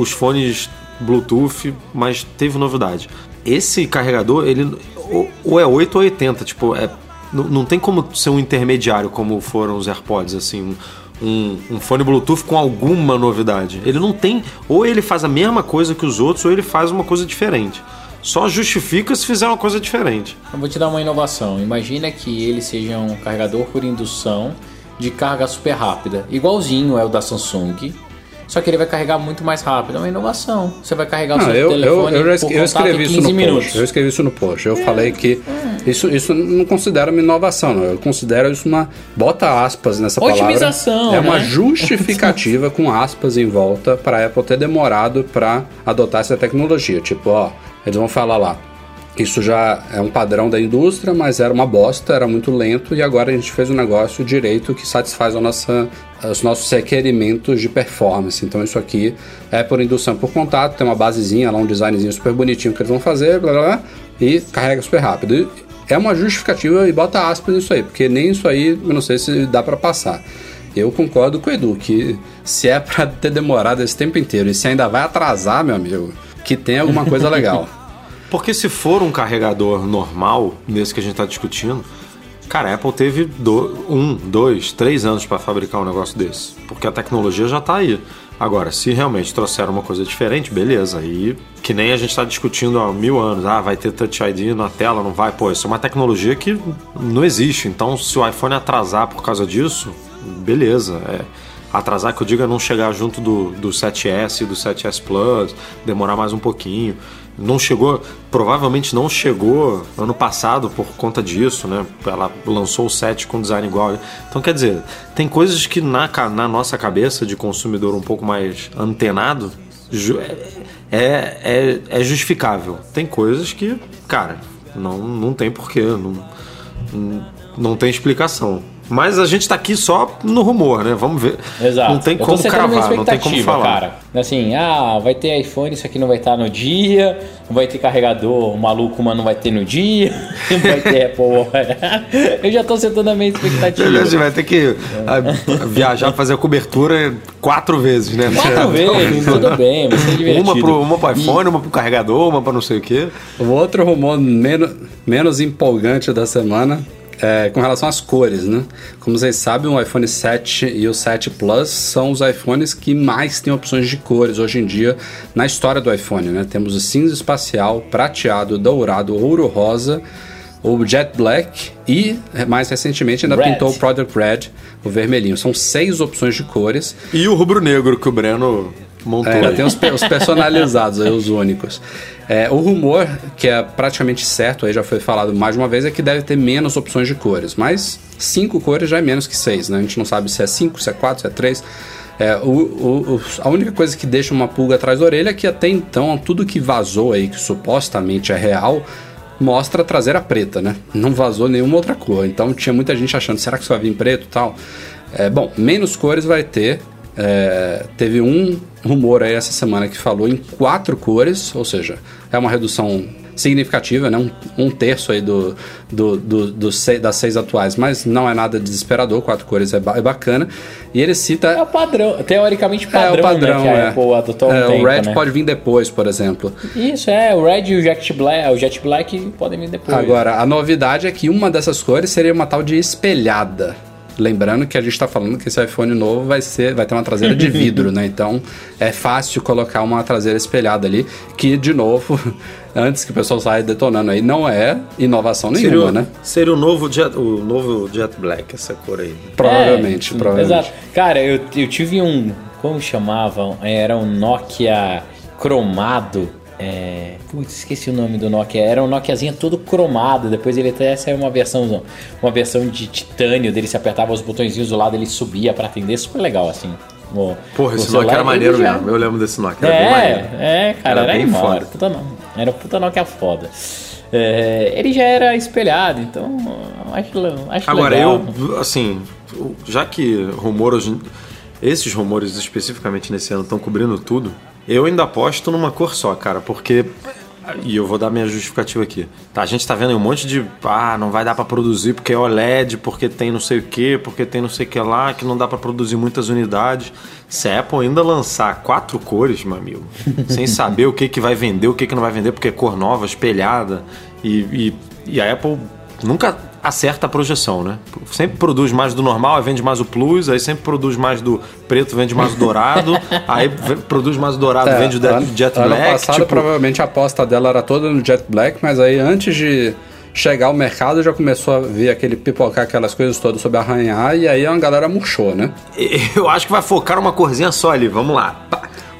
os fones Bluetooth, mas teve novidade. Esse carregador, ele ou- ou é 8 ou 80, tipo, é, não, tem como ser um intermediário como foram os AirPods, assim, um, um fone Bluetooth com alguma novidade. Ele não tem, ou ele faz a mesma coisa que os outros, ou ele faz uma coisa diferente. Só justifica se fizer uma coisa diferente. Eu vou te dar uma inovação. Imagina que ele seja um carregador por indução de carga super rápida. Igualzinho é o da Samsung. Só que ele vai carregar muito mais rápido. É uma inovação. Você vai carregar o seu eu, eu, telefone eu, já eu contato escrevi isso 15 no minutos. post. Eu escrevi isso no post. Eu falei que isso, isso não considero uma inovação, não. Eu considero isso uma. Bota aspas nessa Otimização, palavra. É uma né? justificativa com aspas em volta para a Apple ter demorado para adotar essa tecnologia. Tipo, ó, eles vão falar lá. Isso já é um padrão da indústria, mas era uma bosta, era muito lento e agora a gente fez um negócio direito que satisfaz a nossa, os nossos requerimentos de performance. Então isso aqui é por indução por contato, tem uma basezinha lá, um designzinho super bonitinho que eles vão fazer, blá blá blá, e carrega super rápido. E é uma justificativa e bota aspas nisso aí, porque nem isso aí eu não sei se dá para passar. Eu concordo com o Edu que se é para ter demorado esse tempo inteiro e se ainda vai atrasar, meu amigo, que tem alguma coisa legal. Porque se for um carregador normal, nesse que a gente está discutindo, cara, a Apple teve do- um, dois, três anos para fabricar um negócio desse. Porque a tecnologia já está aí. Agora, se realmente trouxeram uma coisa diferente, beleza. E que nem a gente está discutindo há mil anos. Ah, vai ter Touch ID na tela, não vai. Pô, isso é uma tecnologia que não existe. Então, se o iPhone atrasar por causa disso, beleza. É, atrasar que eu digo é não chegar junto do, do 7S e do 7S Plus, demorar mais um pouquinho. Não chegou, provavelmente não chegou ano passado por conta disso, né? Ela lançou o 7 com design igual. Então, quer dizer, tem coisas que na, na nossa cabeça de consumidor um pouco mais antenado ju- é, é, é justificável. Tem coisas que, cara, não, não tem porquê, não, não tem explicação. Mas a gente tá aqui só no rumor, né? Vamos ver. Exato. Não tem como cravar, não tem como falar. Cara. Assim, ah, vai ter iPhone, isso aqui não vai estar no dia, não vai ter carregador maluco, mas não vai ter no dia, não vai ter Apple. Eu já tô setando a minha expectativa. Beleza, vai ter que ah, viajar, fazer a cobertura quatro vezes, né? Quatro vezes, tudo bem, vai ser divertido. Uma pro, uma pro iPhone, uma pro carregador, uma pra não sei o quê. O outro rumor menos, menos empolgante da semana é com relação às cores, né? Como vocês sabem, o iPhone 7 e o 7 Plus são os iPhones que mais têm opções de cores hoje em dia na história do iPhone, né? Temos o cinza espacial, prateado, dourado, ouro rosa, o Jet Black e, mais recentemente, ainda Red. pintou o Product Red, o vermelhinho. São seis opções de cores. E o rubro-negro que o Breno montou. É, tem os, pe- os personalizados aí, os únicos. É, o rumor, que é praticamente certo, aí já foi falado mais de uma vez, é que deve ter menos opções de cores. Mas cinco cores já é menos que seis, né? A gente não sabe se é cinco, se é quatro, se é três. É, o- o- a única coisa que deixa uma pulga atrás da orelha é que até então tudo que vazou aí, que supostamente é real, mostra a traseira preta, né? Não vazou nenhuma outra cor. Então tinha muita gente achando, será que isso vai vir preto e tal? É, bom, menos cores vai ter. É, teve um rumor aí essa semana que falou em quatro cores, ou seja, é uma redução significativa, né? um, um terço aí do, do, do, do sei- das seis atuais, mas não é nada desesperador, quatro cores é, ba- é bacana. E ele cita É o padrão, teoricamente é, padrão, o padrão, né, é. Apple adotou há um É, tempo, o Red né? pode vir depois, por exemplo. Isso, é, o Red e o Jet Black, o Jet Black podem vir depois. Agora, a novidade é que uma dessas cores seria uma tal de espelhada. Lembrando que a gente está falando que esse iPhone novo vai ser, vai ter uma traseira de vidro, né? Então é fácil colocar uma traseira espelhada ali, que de novo, antes que o pessoal saia detonando aí, não é inovação Seria, nenhuma, o- né? seria o novo Jet, o novo Jet Black, essa cor aí. Provavelmente, É, provavelmente. Exato. Cara, eu, eu tive um. Como chamavam? Era um Nokia cromado. É, putz, esqueci o nome do Nokia. Era um Nokiazinho todo cromado. Depois ele até saiu uma versão, uma versão de titânio dele. Se apertava os botõezinhos do lado, ele subia pra atender. Super legal, assim. O- Porra, esse Nokia era ele maneiro já- mesmo. Eu lembro desse Nokia, era bem É, maneiro. é, cara, Era era, bem animal. foda. Era puta, era puta Nokia foda. É, ele já era espelhado, então acho, acho Agora, legal. eu, assim, já que rumores, esses rumores especificamente nesse ano estão cobrindo tudo, eu ainda aposto numa cor só, cara, porque. E eu vou dar minha justificativa aqui. Tá, a gente tá vendo um monte de. Ah, não vai dar pra produzir porque é OLED, porque tem não sei o que, porque tem não sei o que lá, que não dá pra produzir muitas unidades. Se a Apple ainda lançar quatro cores, meu amigo, sem saber o que, que vai vender, o que, que não vai vender, porque é cor nova, espelhada, e, e, e a Apple nunca acerta a projeção, né? Sempre produz mais do normal, aí vende mais o Plus, aí sempre produz mais do preto, vende mais o dourado, aí produz mais o dourado, É, vende o ano, Jet ano Black. passado, tipo, provavelmente a aposta dela era toda no Jet Black, mas aí antes de chegar ao mercado já começou a ver aquele pipocar aquelas coisas todas sobre arranhar e aí a galera murchou, né? Eu acho que vai focar numa corzinha só ali. Vamos lá.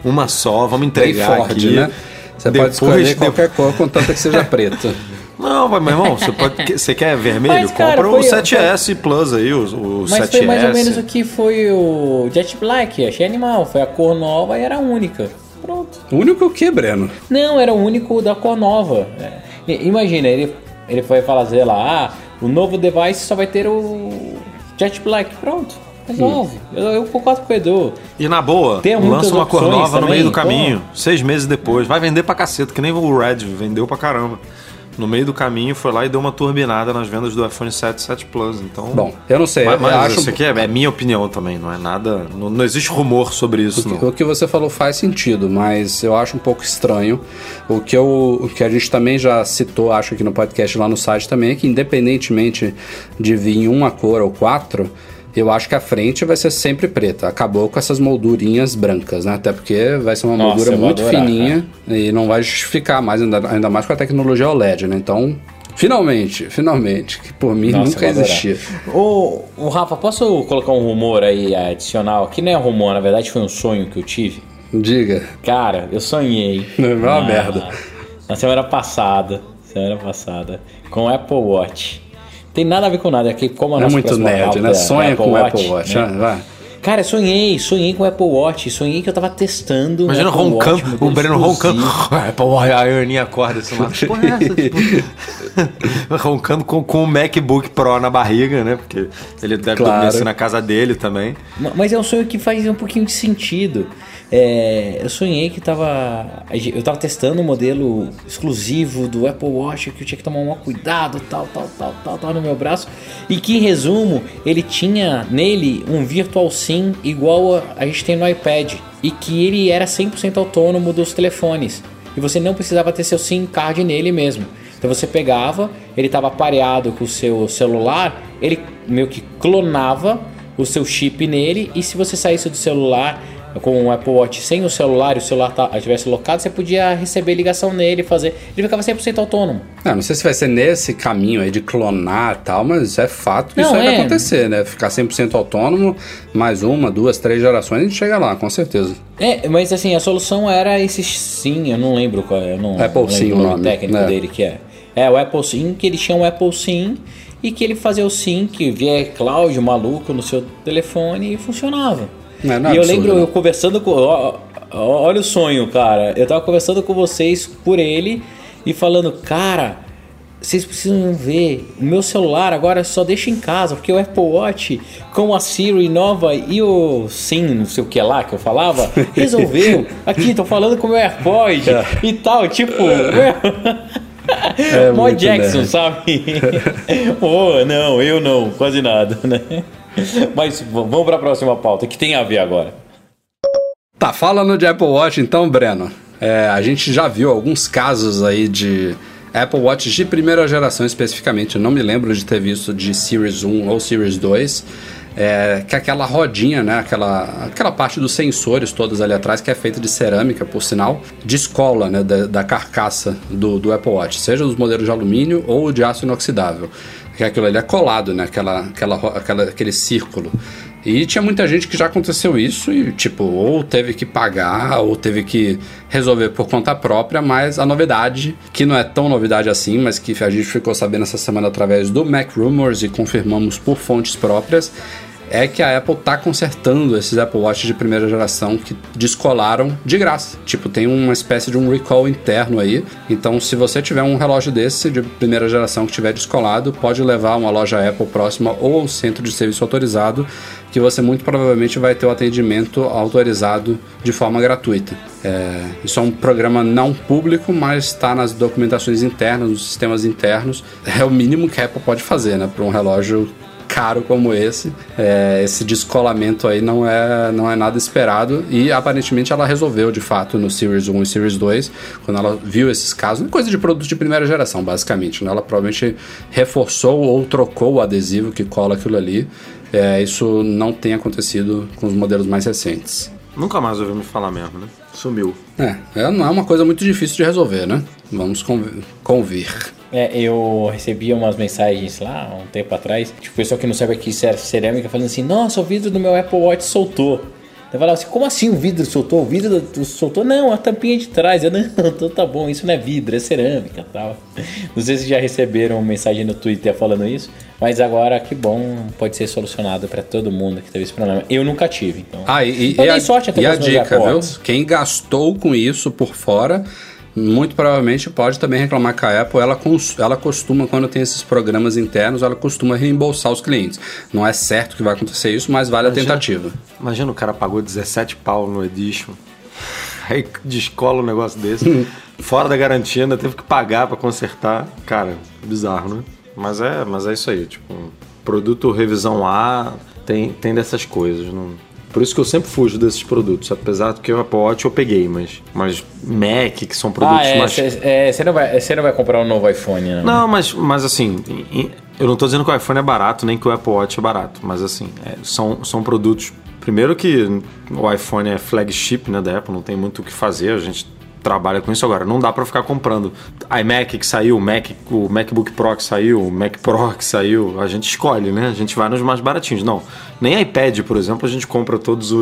Uma só, vamos Bem entregar Ford, aqui. né? Você pode escolher qualquer cor, contanto que seja preto. Não, mas, meu irmão, você, pode, você quer vermelho? Mas, cara, Compra o foi- 7S Plus aí, o, o Mas 7S. foi mais ou menos o que foi o Jet Black. Achei animal. Foi a cor nova e era a única. Pronto. O único que, Breno? Não, era o único da cor nova. É. Imagina, ele, ele foi falar, sei lá, ah, o novo device só vai ter o Jet Black. Pronto, resolve. Eu, eu concordo com o Edu. E na boa, lança uma cor nova no também, meio do pô. caminho, seis meses depois. Vai vender pra caceta, que nem o Red vendeu pra caramba. No meio do caminho foi lá e deu uma turbinada nas vendas do iPhone 7 7 Plus. Então. Bom, eu não sei. mas, mas acho isso aqui é, é minha opinião também, não é nada. Não, não existe rumor sobre isso, não. O que você falou faz sentido, mas eu acho um pouco estranho. O que, eu, o que a gente também já citou, acho aqui no podcast lá no site também, é que independentemente de vir em uma cor ou quatro, eu acho que a frente vai ser sempre preta. Acabou com essas moldurinhas brancas, né? Até porque vai ser uma Nossa, moldura muito adorar, fininha e não vai justificar mais, ainda, ainda mais com a tecnologia OLED, né? Então, finalmente, finalmente, que por mim Nossa, nunca existia. Ô, ô, Rafa, posso colocar um rumor aí adicional? Que não é rumor, na verdade foi um sonho que eu tive. Diga. Cara, eu sonhei. É uma na- merda. Na semana passada, semana passada, com o Apple Watch. Tem nada a ver com nada, é que como a É nossa muito nerd, pauta né? é Sonha com o Apple Watch. né? né? Vai. Cara, sonhei, sonhei com o Apple Watch, sonhei que eu tava testando. o Imagina Apple roncando, Watch, o Breno roncando. exclusivo. Pô, a Aninha acorda assim porra é essa? Tipo, roncando com, com o MacBook Pro na barriga, né? Porque ele deve Claro. dormir assim na casa dele também. Ma- Mas é um sonho que faz um pouquinho de sentido. É, eu sonhei que tava. Eu tava testando um modelo exclusivo do Apple Watch que eu tinha que tomar um cuidado, tal, tal, tal, tal, tal no meu braço. E que, em resumo, ele tinha nele um Virtual SIM igual a, a gente tem no iPad. E que ele era 100% autônomo dos telefones. E você não precisava ter seu SIM card nele mesmo. Então você pegava, ele estava pareado com o seu celular, ele meio que clonava o seu chip nele e se você saísse do celular com o Apple Watch sem o celular e o celular tá- estivesse locado, você podia receber ligação nele, fazer. Ele ficava 100% autônomo. É, não sei se vai ser nesse caminho aí de clonar e tal, mas é fato que Não, isso aí vai é. acontecer, né? Ficar 100% autônomo, mais uma, duas, três gerações, a gente chega lá, com certeza. É, mas assim, a solução era esse sim, eu não lembro qual é, não, Apple não Sim, o nome nome, técnico né? dele que é. É, o Apple Sim, que ele tinha um Apple Sim e que ele fazia o Sim, que via cloud maluco no seu telefone e funcionava. É e eu absurdo, lembro eu conversando com. ó, ó, olha o sonho, cara. Eu tava conversando com vocês por ele e falando, cara, vocês precisam ver. O meu celular agora só deixa em casa, porque o Apple Watch com a Siri nova e o Sim, não sei o que lá que eu falava, resolveu. Aqui, tô falando com o meu AirPod e tal, tipo. É Mó muito Jackson, nerd. sabe? Pô, não, eu não, quase nada, né? Mas vamos pra próxima pauta, que tem a ver agora. Tá, falando de Apple Watch então, Breno. É, a gente já viu alguns casos aí de Apple Watch de primeira geração especificamente. Eu não me lembro de ter visto de Series 1 ou Series 2. É, que aquela rodinha, né? Aquela, aquela parte dos sensores todos ali atrás, que é feita de cerâmica, por sinal, descola né, da, da carcaça do, do Apple Watch, seja os modelos de alumínio ou de aço inoxidável. Que aquilo ali é colado, né? Aquela, aquela, aquela, aquele círculo. E tinha muita gente que já aconteceu isso e, tipo, ou teve que pagar, ou teve que resolver por conta própria, mas a novidade, que não é tão novidade assim, mas que a gente ficou sabendo essa semana através do Mac Rumors e confirmamos por fontes próprias, é que a Apple está consertando esses Apple Watch de primeira geração que descolaram de graça. Tipo, tem uma espécie de um recall interno aí. Então, se você tiver um relógio desse de primeira geração que tiver descolado, pode levar a uma loja Apple próxima ou ao centro de serviço autorizado, que você muito provavelmente vai ter o atendimento autorizado de forma gratuita. É, isso é um programa não público, mas está nas documentações internas, nos sistemas internos. É o mínimo que a Apple pode fazer, né, para um relógio caro como esse, é, esse descolamento aí não é, não é nada esperado e aparentemente ela resolveu de fato no Series 1 e Series 2, quando ela viu esses casos, coisa de produto de primeira geração basicamente, né? ela provavelmente reforçou ou trocou o adesivo que cola aquilo ali, é, isso não tem acontecido com os modelos mais recentes. Nunca mais ouviu me falar mesmo, né? Sumiu. É, é, não é uma coisa muito difícil de resolver, né? Vamos conv- convir. É, eu recebia umas mensagens lá um tempo atrás, tipo, pessoal que não sabe aqui isso é cerâmica, falando assim, nossa, o vidro do meu Apple Watch soltou. Eu falava assim, como assim o vidro soltou? O vidro soltou? Não, a tampinha de trás. Eu, não, então tá bom, isso não é vidro, é cerâmica tal. Não sei se já receberam mensagem no Twitter falando isso, mas agora que bom, pode ser solucionado pra todo mundo que teve esse problema. Eu nunca tive, então. Ah, e, e Eu dei a, sorte até e a dica, viu? Quem gastou com isso por fora, muito provavelmente pode também reclamar com a Apple. Ela, ela costuma, quando tem esses programas internos, ela costuma reembolsar os clientes. Não é certo que vai acontecer isso, mas vale a tentativa. Imagina o cara pagou 17 pau no Edition. Aí descola um negócio desse. Fora da garantia, ainda teve que pagar pra consertar. Cara, bizarro, né? Mas é, mas é isso aí. Tipo, produto revisão A tem, tem dessas coisas. Não... Por isso que eu sempre fujo desses produtos. Apesar do que o Apple Watch eu peguei, mas, mas Mac, que são produtos Ah, é, mais. você não, vai- não vai comprar um novo iPhone, não? Não, mas, mas assim, eu não tô dizendo que o iPhone é barato, nem que o Apple Watch é barato, mas assim, é, são, são produtos. Primeiro que o iPhone é flagship né, da Apple, não tem muito o que fazer, a gente trabalha com isso agora. Não dá pra ficar comprando iMac que saiu, Mac, o MacBook Pro que saiu, o Mac Pro que saiu, a gente escolhe, né? A gente vai nos mais baratinhos. Não, nem iPad, por exemplo, a gente compra todas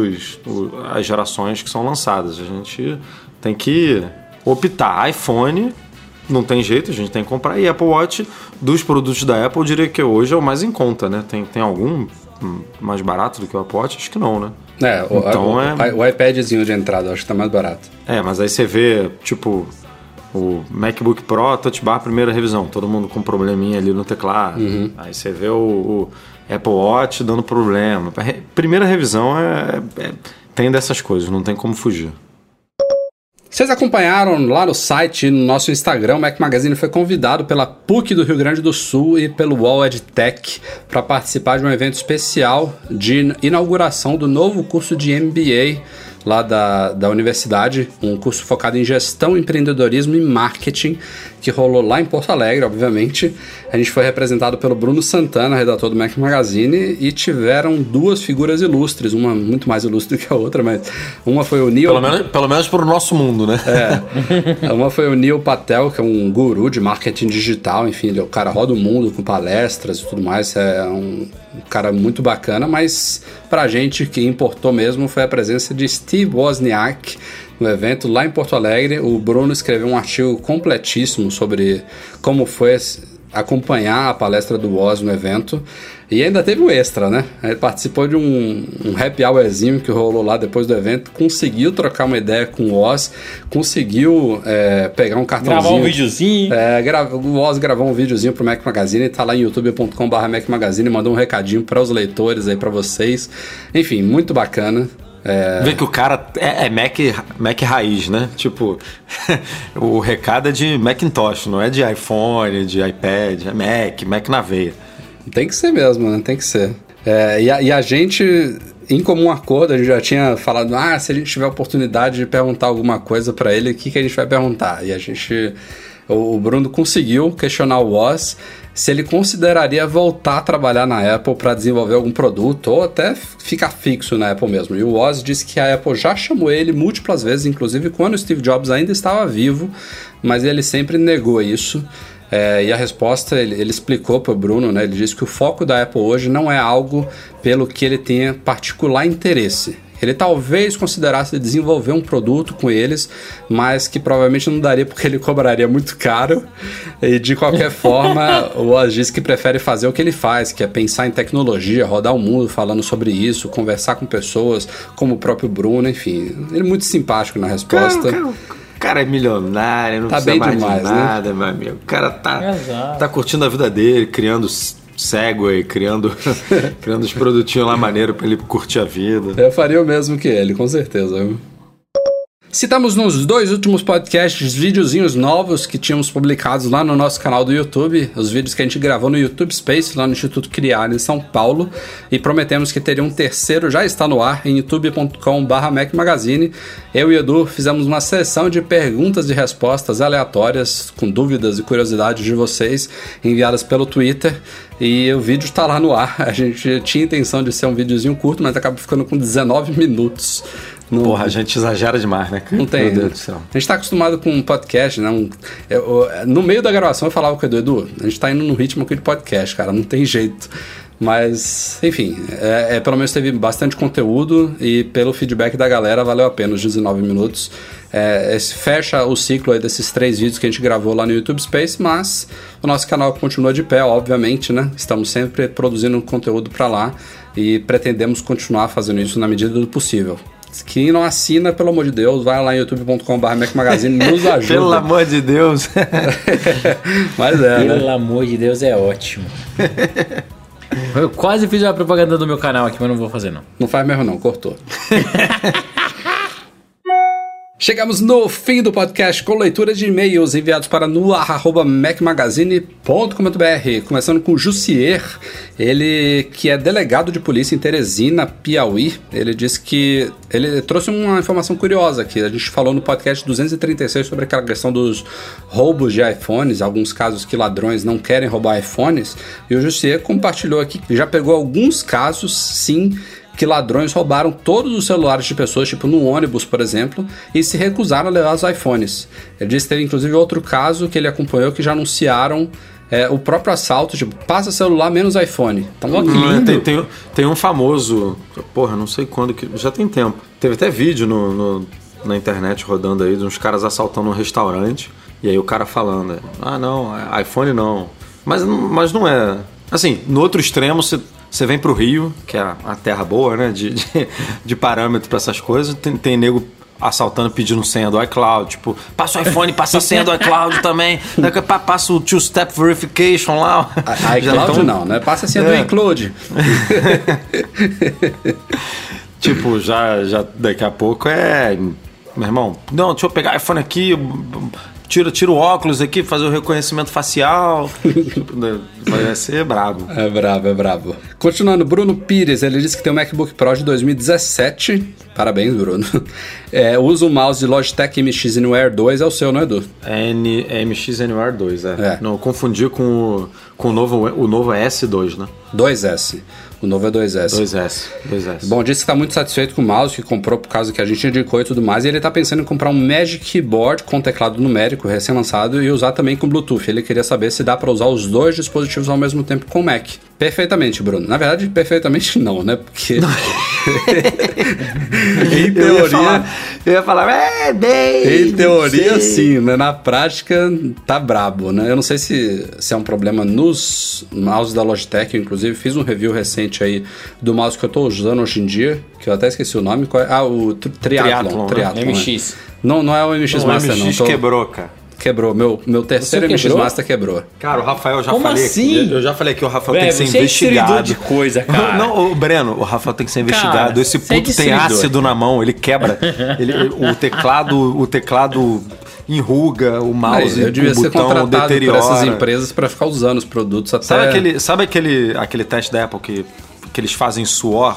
as gerações que são lançadas. A gente tem que optar. iPhone não tem jeito, a gente tem que comprar. E Apple Watch, dos produtos da Apple, eu diria que hoje é o mais em conta, né? Tem, tem algum mais barato do que o Apple Watch? Acho que não, né? É, o, Então o, é- o iPadzinho de entrada, acho que tá mais barato. É, mas aí você vê, tipo, o MacBook Pro, Touch Bar, primeira revisão. Todo mundo com probleminha ali no teclado. Aí você vê o, o Apple Watch dando problema. Primeira revisão é, é- tem dessas coisas, não tem como fugir. Vocês acompanharam lá no site, no nosso Instagram, o Mac Magazine foi convidado pela PUC do Rio Grande do Sul e pelo Wall EdTech para participar de um evento especial de inauguração do novo curso de MBA lá da, da universidade, um curso focado em gestão, empreendedorismo e marketing, que rolou lá em Porto Alegre, obviamente. A gente foi representado pelo Bruno Santana, redator do Mac Magazine, e tiveram duas figuras ilustres, uma muito mais ilustre que a outra, mas uma foi o Neil... Pelo menos, pelo menos pro nosso mundo, né? É. Uma foi o Neil Patel, que é um guru de marketing digital, enfim, ele é o cara roda o mundo com palestras e tudo mais, é um cara muito bacana, mas pra gente que importou mesmo foi a presença de Steve Wozniak no evento lá em Porto Alegre. O Bruno escreveu um artigo completíssimo sobre como foi acompanhar a palestra do Woz no evento. E ainda teve um extra, né? Ele participou de um, um happy hourzinho que rolou lá depois do evento, conseguiu trocar uma ideia com o Oz, conseguiu é, pegar um cartãozinho. Gravar um videozinho. É, gra- o Oz gravou um videozinho pro Mac Magazine, tá lá em youtube.com.br Mac Magazine, mandou um recadinho para os leitores aí, para vocês. Enfim, muito bacana. É, Vê que o cara é, é Mac, Mac raiz, né? Tipo, o recado é de Macintosh, não é de iPhone, de iPad, é Mac, Mac na veia. Tem que ser mesmo, né? Tem que ser. É, e, a, e a gente, em comum acordo, a gente já tinha falado: ah, se a gente tiver a oportunidade de perguntar alguma coisa para ele, o que, que a gente vai perguntar? E a gente. O, Bruno conseguiu questionar o Woz se ele consideraria voltar a trabalhar na Apple para desenvolver algum produto ou até ficar fixo na Apple mesmo. E o Woz disse que a Apple já chamou ele múltiplas vezes, inclusive quando o Steve Jobs ainda estava vivo, mas ele sempre negou isso. É, e a resposta ele, ele explicou para o Bruno, né? Ele disse que o foco da Apple hoje não é algo pelo que ele tenha particular interesse. Ele talvez considerasse desenvolver um produto com eles, mas que provavelmente não daria porque ele cobraria muito caro. E de qualquer forma, o Oz disse que prefere fazer o que ele faz, que é pensar em tecnologia, rodar o mundo falando sobre isso, conversar com pessoas como o próprio Bruno, enfim. Ele é muito simpático na resposta. Cara, o cara é milionário, não Tá precisa bem mais demais, de né? nada, meu amigo. O cara tá, Exato. tá curtindo a vida dele, criando Segway, criando, criando os produtinhos lá maneiro pra ele curtir a vida. Eu faria o mesmo que ele, com certeza. Citamos nos dois últimos podcasts videozinhos novos que tínhamos publicados lá no nosso canal do YouTube, os vídeos que a gente gravou no YouTube Space, lá no Instituto Criar, em São Paulo, e prometemos que teria um terceiro, já está no ar, em youtube.com.br Mac Magazine. Eu e Edu fizemos uma sessão de perguntas e respostas aleatórias, com dúvidas e curiosidades de vocês, enviadas pelo Twitter, e o vídeo está lá no ar. A gente tinha intenção de ser um videozinho curto, mas acabou ficando com 19 minutos. Não- Porra, a gente exagera demais, né, cara? Não tem. Meu Deus né? do céu. A gente tá acostumado com um podcast, né? Um- eu- eu- no meio da gravação eu falava com o Edu, Edu, a gente tá indo no ritmo aqui de podcast, cara, não tem jeito. Mas, enfim, é, é, pelo menos teve bastante conteúdo e pelo feedback da galera valeu a pena os 19 minutos. É, esse fecha o ciclo aí desses três vídeos que a gente gravou lá no YouTube Space, mas o nosso canal continua de pé, obviamente, né? Estamos sempre produzindo conteúdo para lá e pretendemos continuar fazendo isso na medida do possível. Quem não assina, pelo amor de Deus, vai lá em youtube.com.br Mac Magazine, nos ajuda. Pelo amor de Deus. Mas é, né? Pelo amor de Deus, é ótimo. Eu quase fiz uma propaganda do meu canal aqui, mas não vou fazer não. Não faz mesmo não, cortou. Chegamos no fim do podcast com leitura de e-mails enviados para noar.mecmagazine.com.br. Começando com o Jussier, ele que é delegado de polícia em Teresina, Piauí. Ele disse que ele trouxe uma informação curiosa aqui. A gente falou no podcast 236 sobre aquela questão dos roubos de iPhones, alguns casos que ladrões não querem roubar iPhones. E o Jussier compartilhou aqui que já pegou alguns casos, sim, que ladrões roubaram todos os celulares de pessoas, tipo no ônibus, por exemplo, e se recusaram a levar os iPhones. Ele disse que teve inclusive outro caso que ele acompanhou que já anunciaram é, o próprio assalto, tipo, passa celular menos iPhone. Então, ó, que Hum, lindo. Tem, tem, tem um famoso, porra, não sei quando, que já tem tempo. Teve até vídeo no, no- na internet rodando aí de uns caras assaltando um restaurante. E aí o cara falando, ah não, é- iPhone não. Mas, não- mas não é. Assim, no outro extremo você. Você vem pro Rio, que é a a terra boa, né? De, de, de parâmetro pra essas coisas. Tem, tem nego assaltando pedindo senha do iCloud. Tipo, passa o iPhone, passa a senha do iCloud também. Daqui a Passa o two-step verification lá. A- iCloud tão- não, né? Passa a do É. iCloud. Tipo, já, já daqui a pouco é. Meu irmão, não, deixa eu pegar o iPhone aqui, tira, tira o óculos aqui, fazer o reconhecimento facial. Vai ser brabo. É brabo, é brabo. Continuando, Bruno Pires, ele disse que tem um MacBook Pro de 2017. Parabéns, Bruno. É, usa o mouse de Logitech MX Anywhere 2, é o seu, não é, Edu? É N, é MX Anywhere 2, é. É. Não, confundi com, o, com o, novo, o novo S2, né? 2S. O novo é 2S. 2S. 2S. Bom, disse que está muito satisfeito com o mouse que comprou por causa que a gente indicou e tudo mais. E ele está pensando em comprar um Magic Keyboard com teclado numérico recém-lançado e usar também com Bluetooth. Ele queria saber se dá para usar os dois dispositivos ao mesmo tempo com o Mac. Perfeitamente, Bruno. Na verdade, perfeitamente não, né? Porque. em Eu ia teoria. falar, eu ia falar é, bem. Em teoria, sei." sim, né? Na prática, tá brabo, né? Eu não sei se, se é um problema nos mouses da Logitech, eu, inclusive fiz um review recente aí do mouse que eu tô usando hoje em dia, que eu até esqueci o nome. qual é? Ah, o tri- Triathlon. Triathlon, né? Triathlon, né? MX. Não, não é o MX O Master, MX não. tô- quebrou, cara. Quebrou. Meu, meu terceiro MX quebrou? Master quebrou. Cara, o Rafael já Como falei. assim? Eu já falei que o Rafael tem que ser você é investigado. de coisa, cara. Não, o Breno, o Rafael tem que ser investigado. Cara, Esse você é puto tem ácido na mão, ele quebra. Ele, o teclado, o teclado enruga, o mouse, eu devia o ser botão contratado por deteriora. essas empresas para ficar usando os produtos até. Sabe aquele, sabe aquele, aquele teste da Apple que, que eles fazem suor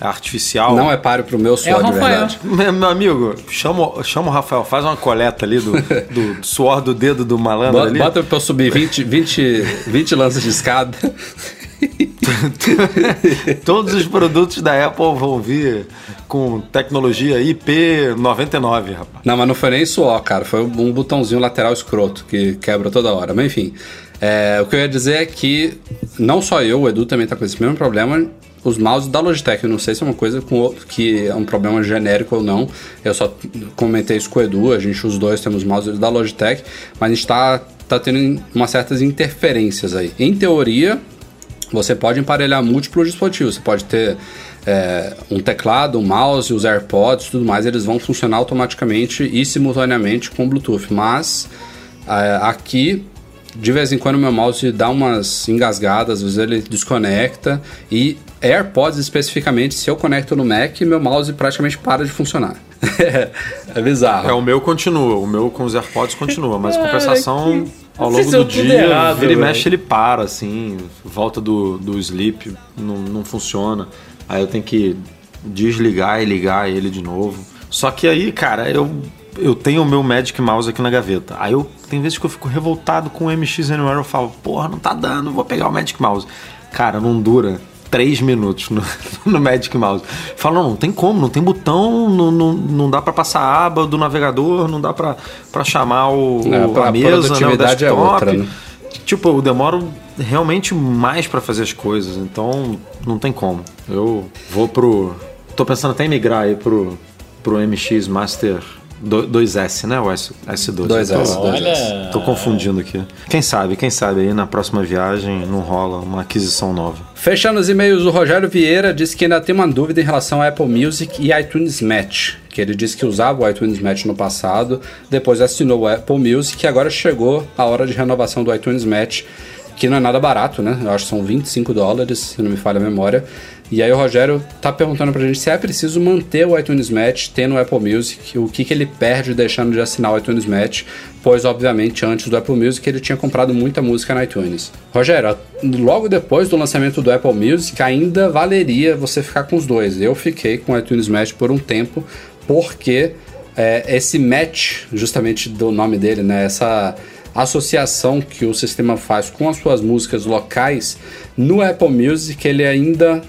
artificial? Não é páreo pro meu suor, É o de verdade. Meu, meu amigo, chama, o- chama o Rafael, faz uma coleta ali do, do suor do dedo do malandro Bota, ali. bota pra eu subir 20, 20, 20 lances de escada. Todos os produtos da Apple vão vir com tecnologia IP99, rapaz. Não, mas não foi nem suor, cara. Foi um botãozinho lateral escroto que quebra toda hora. Mas enfim, é, o que eu ia dizer é que não só eu, o Edu também tá com esse mesmo problema. Os mouses da Logitech, eu não sei se é uma coisa com que é um problema genérico ou não. Eu só comentei isso com o Edu, a gente, os dois, temos mouses da Logitech, mas a gente tá, tá tendo umas certas interferências aí. Em teoria, você pode emparelhar múltiplos dispositivos. Você pode ter é, um teclado, um mouse, os AirPods, tudo mais. Eles vão funcionar automaticamente e simultaneamente com Bluetooth. Mas é, aqui, de vez em quando, meu mouse dá umas engasgadas, às vezes ele desconecta. E AirPods especificamente, se eu conecto no Mac, meu mouse praticamente para de funcionar. é bizarro. É, o meu continua, o meu com os AirPods continua, mas em compensação, ao longo do dia, errado, vira e mexe, ele para, assim, volta do, do sleep, não, não funciona. Aí eu tenho que desligar e ligar ele de novo. Só que aí, cara, eu, eu tenho o meu Magic Mouse aqui na gaveta. Aí eu tem vezes que eu fico revoltado com o MX Anywhere, eu falo, porra, não tá dando, vou pegar o Magic Mouse. Cara, não dura três minutos no, no Magic Mouse. Fala, não, não tem como, não tem botão, não, não, não dá pra passar a aba do navegador, não dá pra, pra chamar o, É, o- a a mesa, né, o produtividade é desktop. outra, né? Tipo, eu demoro realmente mais pra fazer as coisas, então não tem como. Eu vou pro. Tô pensando até em migrar aí pro, pro MX Master do- 2S, né? O S, S2. 2S, Eu tô- Olha. Tô confundindo aqui. Quem sabe, quem sabe aí na próxima viagem não rola uma aquisição nova. Fechando os e-mails, o Rogério Vieira disse que ainda tem uma dúvida em relação ao Apple Music e iTunes Match. Que ele disse que usava o iTunes Match no passado, depois assinou o Apple Music e agora chegou a hora de renovação do iTunes Match, que não é nada barato, né? Eu acho que são 25 dólares, se não me falha a memória. E aí o Rogério tá perguntando pra gente se é preciso manter o iTunes Match tendo o Apple Music, o que, que ele perde deixando de assinar o iTunes Match, pois obviamente antes do Apple Music ele tinha comprado muita música no iTunes. Rogério, logo depois do lançamento do Apple Music ainda valeria você ficar com os dois. Eu fiquei com o iTunes Match por um tempo, porque é, esse match, justamente do nome dele, né? Essa associação que o sistema faz com as suas músicas locais, no Apple Music ele ainda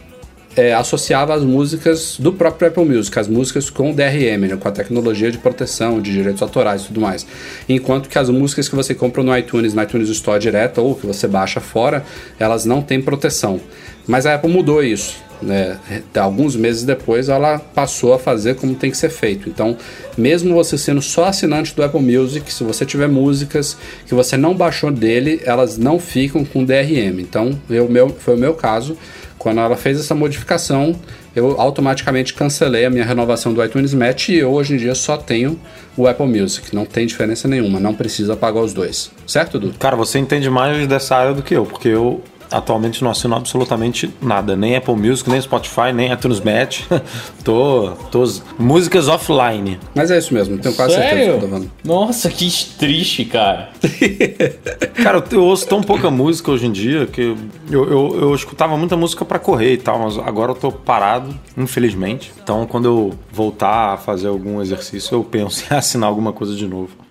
é, associava as músicas do próprio Apple Music, as músicas com DRM, né, com a tecnologia de proteção de direitos autorais e tudo mais. Enquanto que as músicas que você compra no iTunes, no iTunes Store direto ou que você baixa fora, elas não têm proteção. Mas a Apple mudou isso. Né? Alguns meses depois ela passou a fazer como tem que ser feito. Então, mesmo você sendo só assinante do Apple Music, se você tiver músicas que você não baixou dele, elas não ficam com DRM. Então, eu, meu, foi o meu caso. Quando ela fez essa modificação, eu automaticamente cancelei a minha renovação do iTunes Match e eu hoje em dia só tenho o Apple Music. Não tem diferença nenhuma, não precisa pagar os dois. Certo, Dudu? Cara, você entende mais dessa área do que eu, porque eu atualmente não assino absolutamente nada, nem Apple Music, nem Spotify, nem iTunes Match. tô, tô músicas offline. Mas é isso mesmo, tenho quase certeza Sério? que eu tô falando. Nossa, que triste, cara. Cara, eu ouço tão pouca música hoje em dia que eu, eu, eu escutava muita música pra correr e tal, mas agora eu tô parado, infelizmente. Então, quando eu voltar a fazer algum exercício, eu penso em assinar alguma coisa de novo.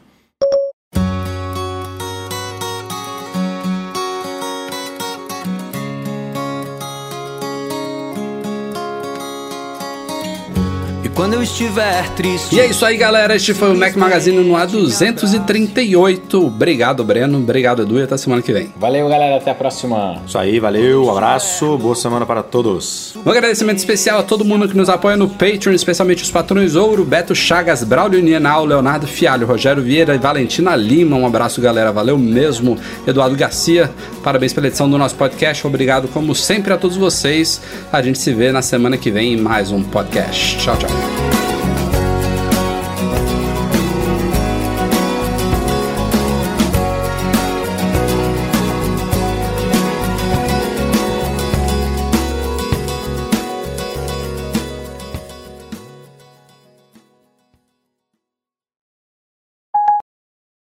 Quando eu estiver triste. E é isso aí, galera. Este foi o Mac Magazine no A238. Obrigado, Breno. Obrigado, Edu. E até semana que vem. Valeu, galera. Até a próxima. Isso aí, valeu, abraço, boa semana para todos. Um agradecimento especial a todo mundo que nos apoia no Patreon, especialmente os patrões Ouro, Beto Chagas, Braulio Nienal, Leonardo Fialho, Rogério Vieira e Valentina Lima. Um abraço, galera. Valeu mesmo. Eduardo Garcia, parabéns pela edição do nosso podcast. Obrigado, como sempre, a todos vocês. A gente se vê na semana que vem em mais um podcast. Tchau, tchau.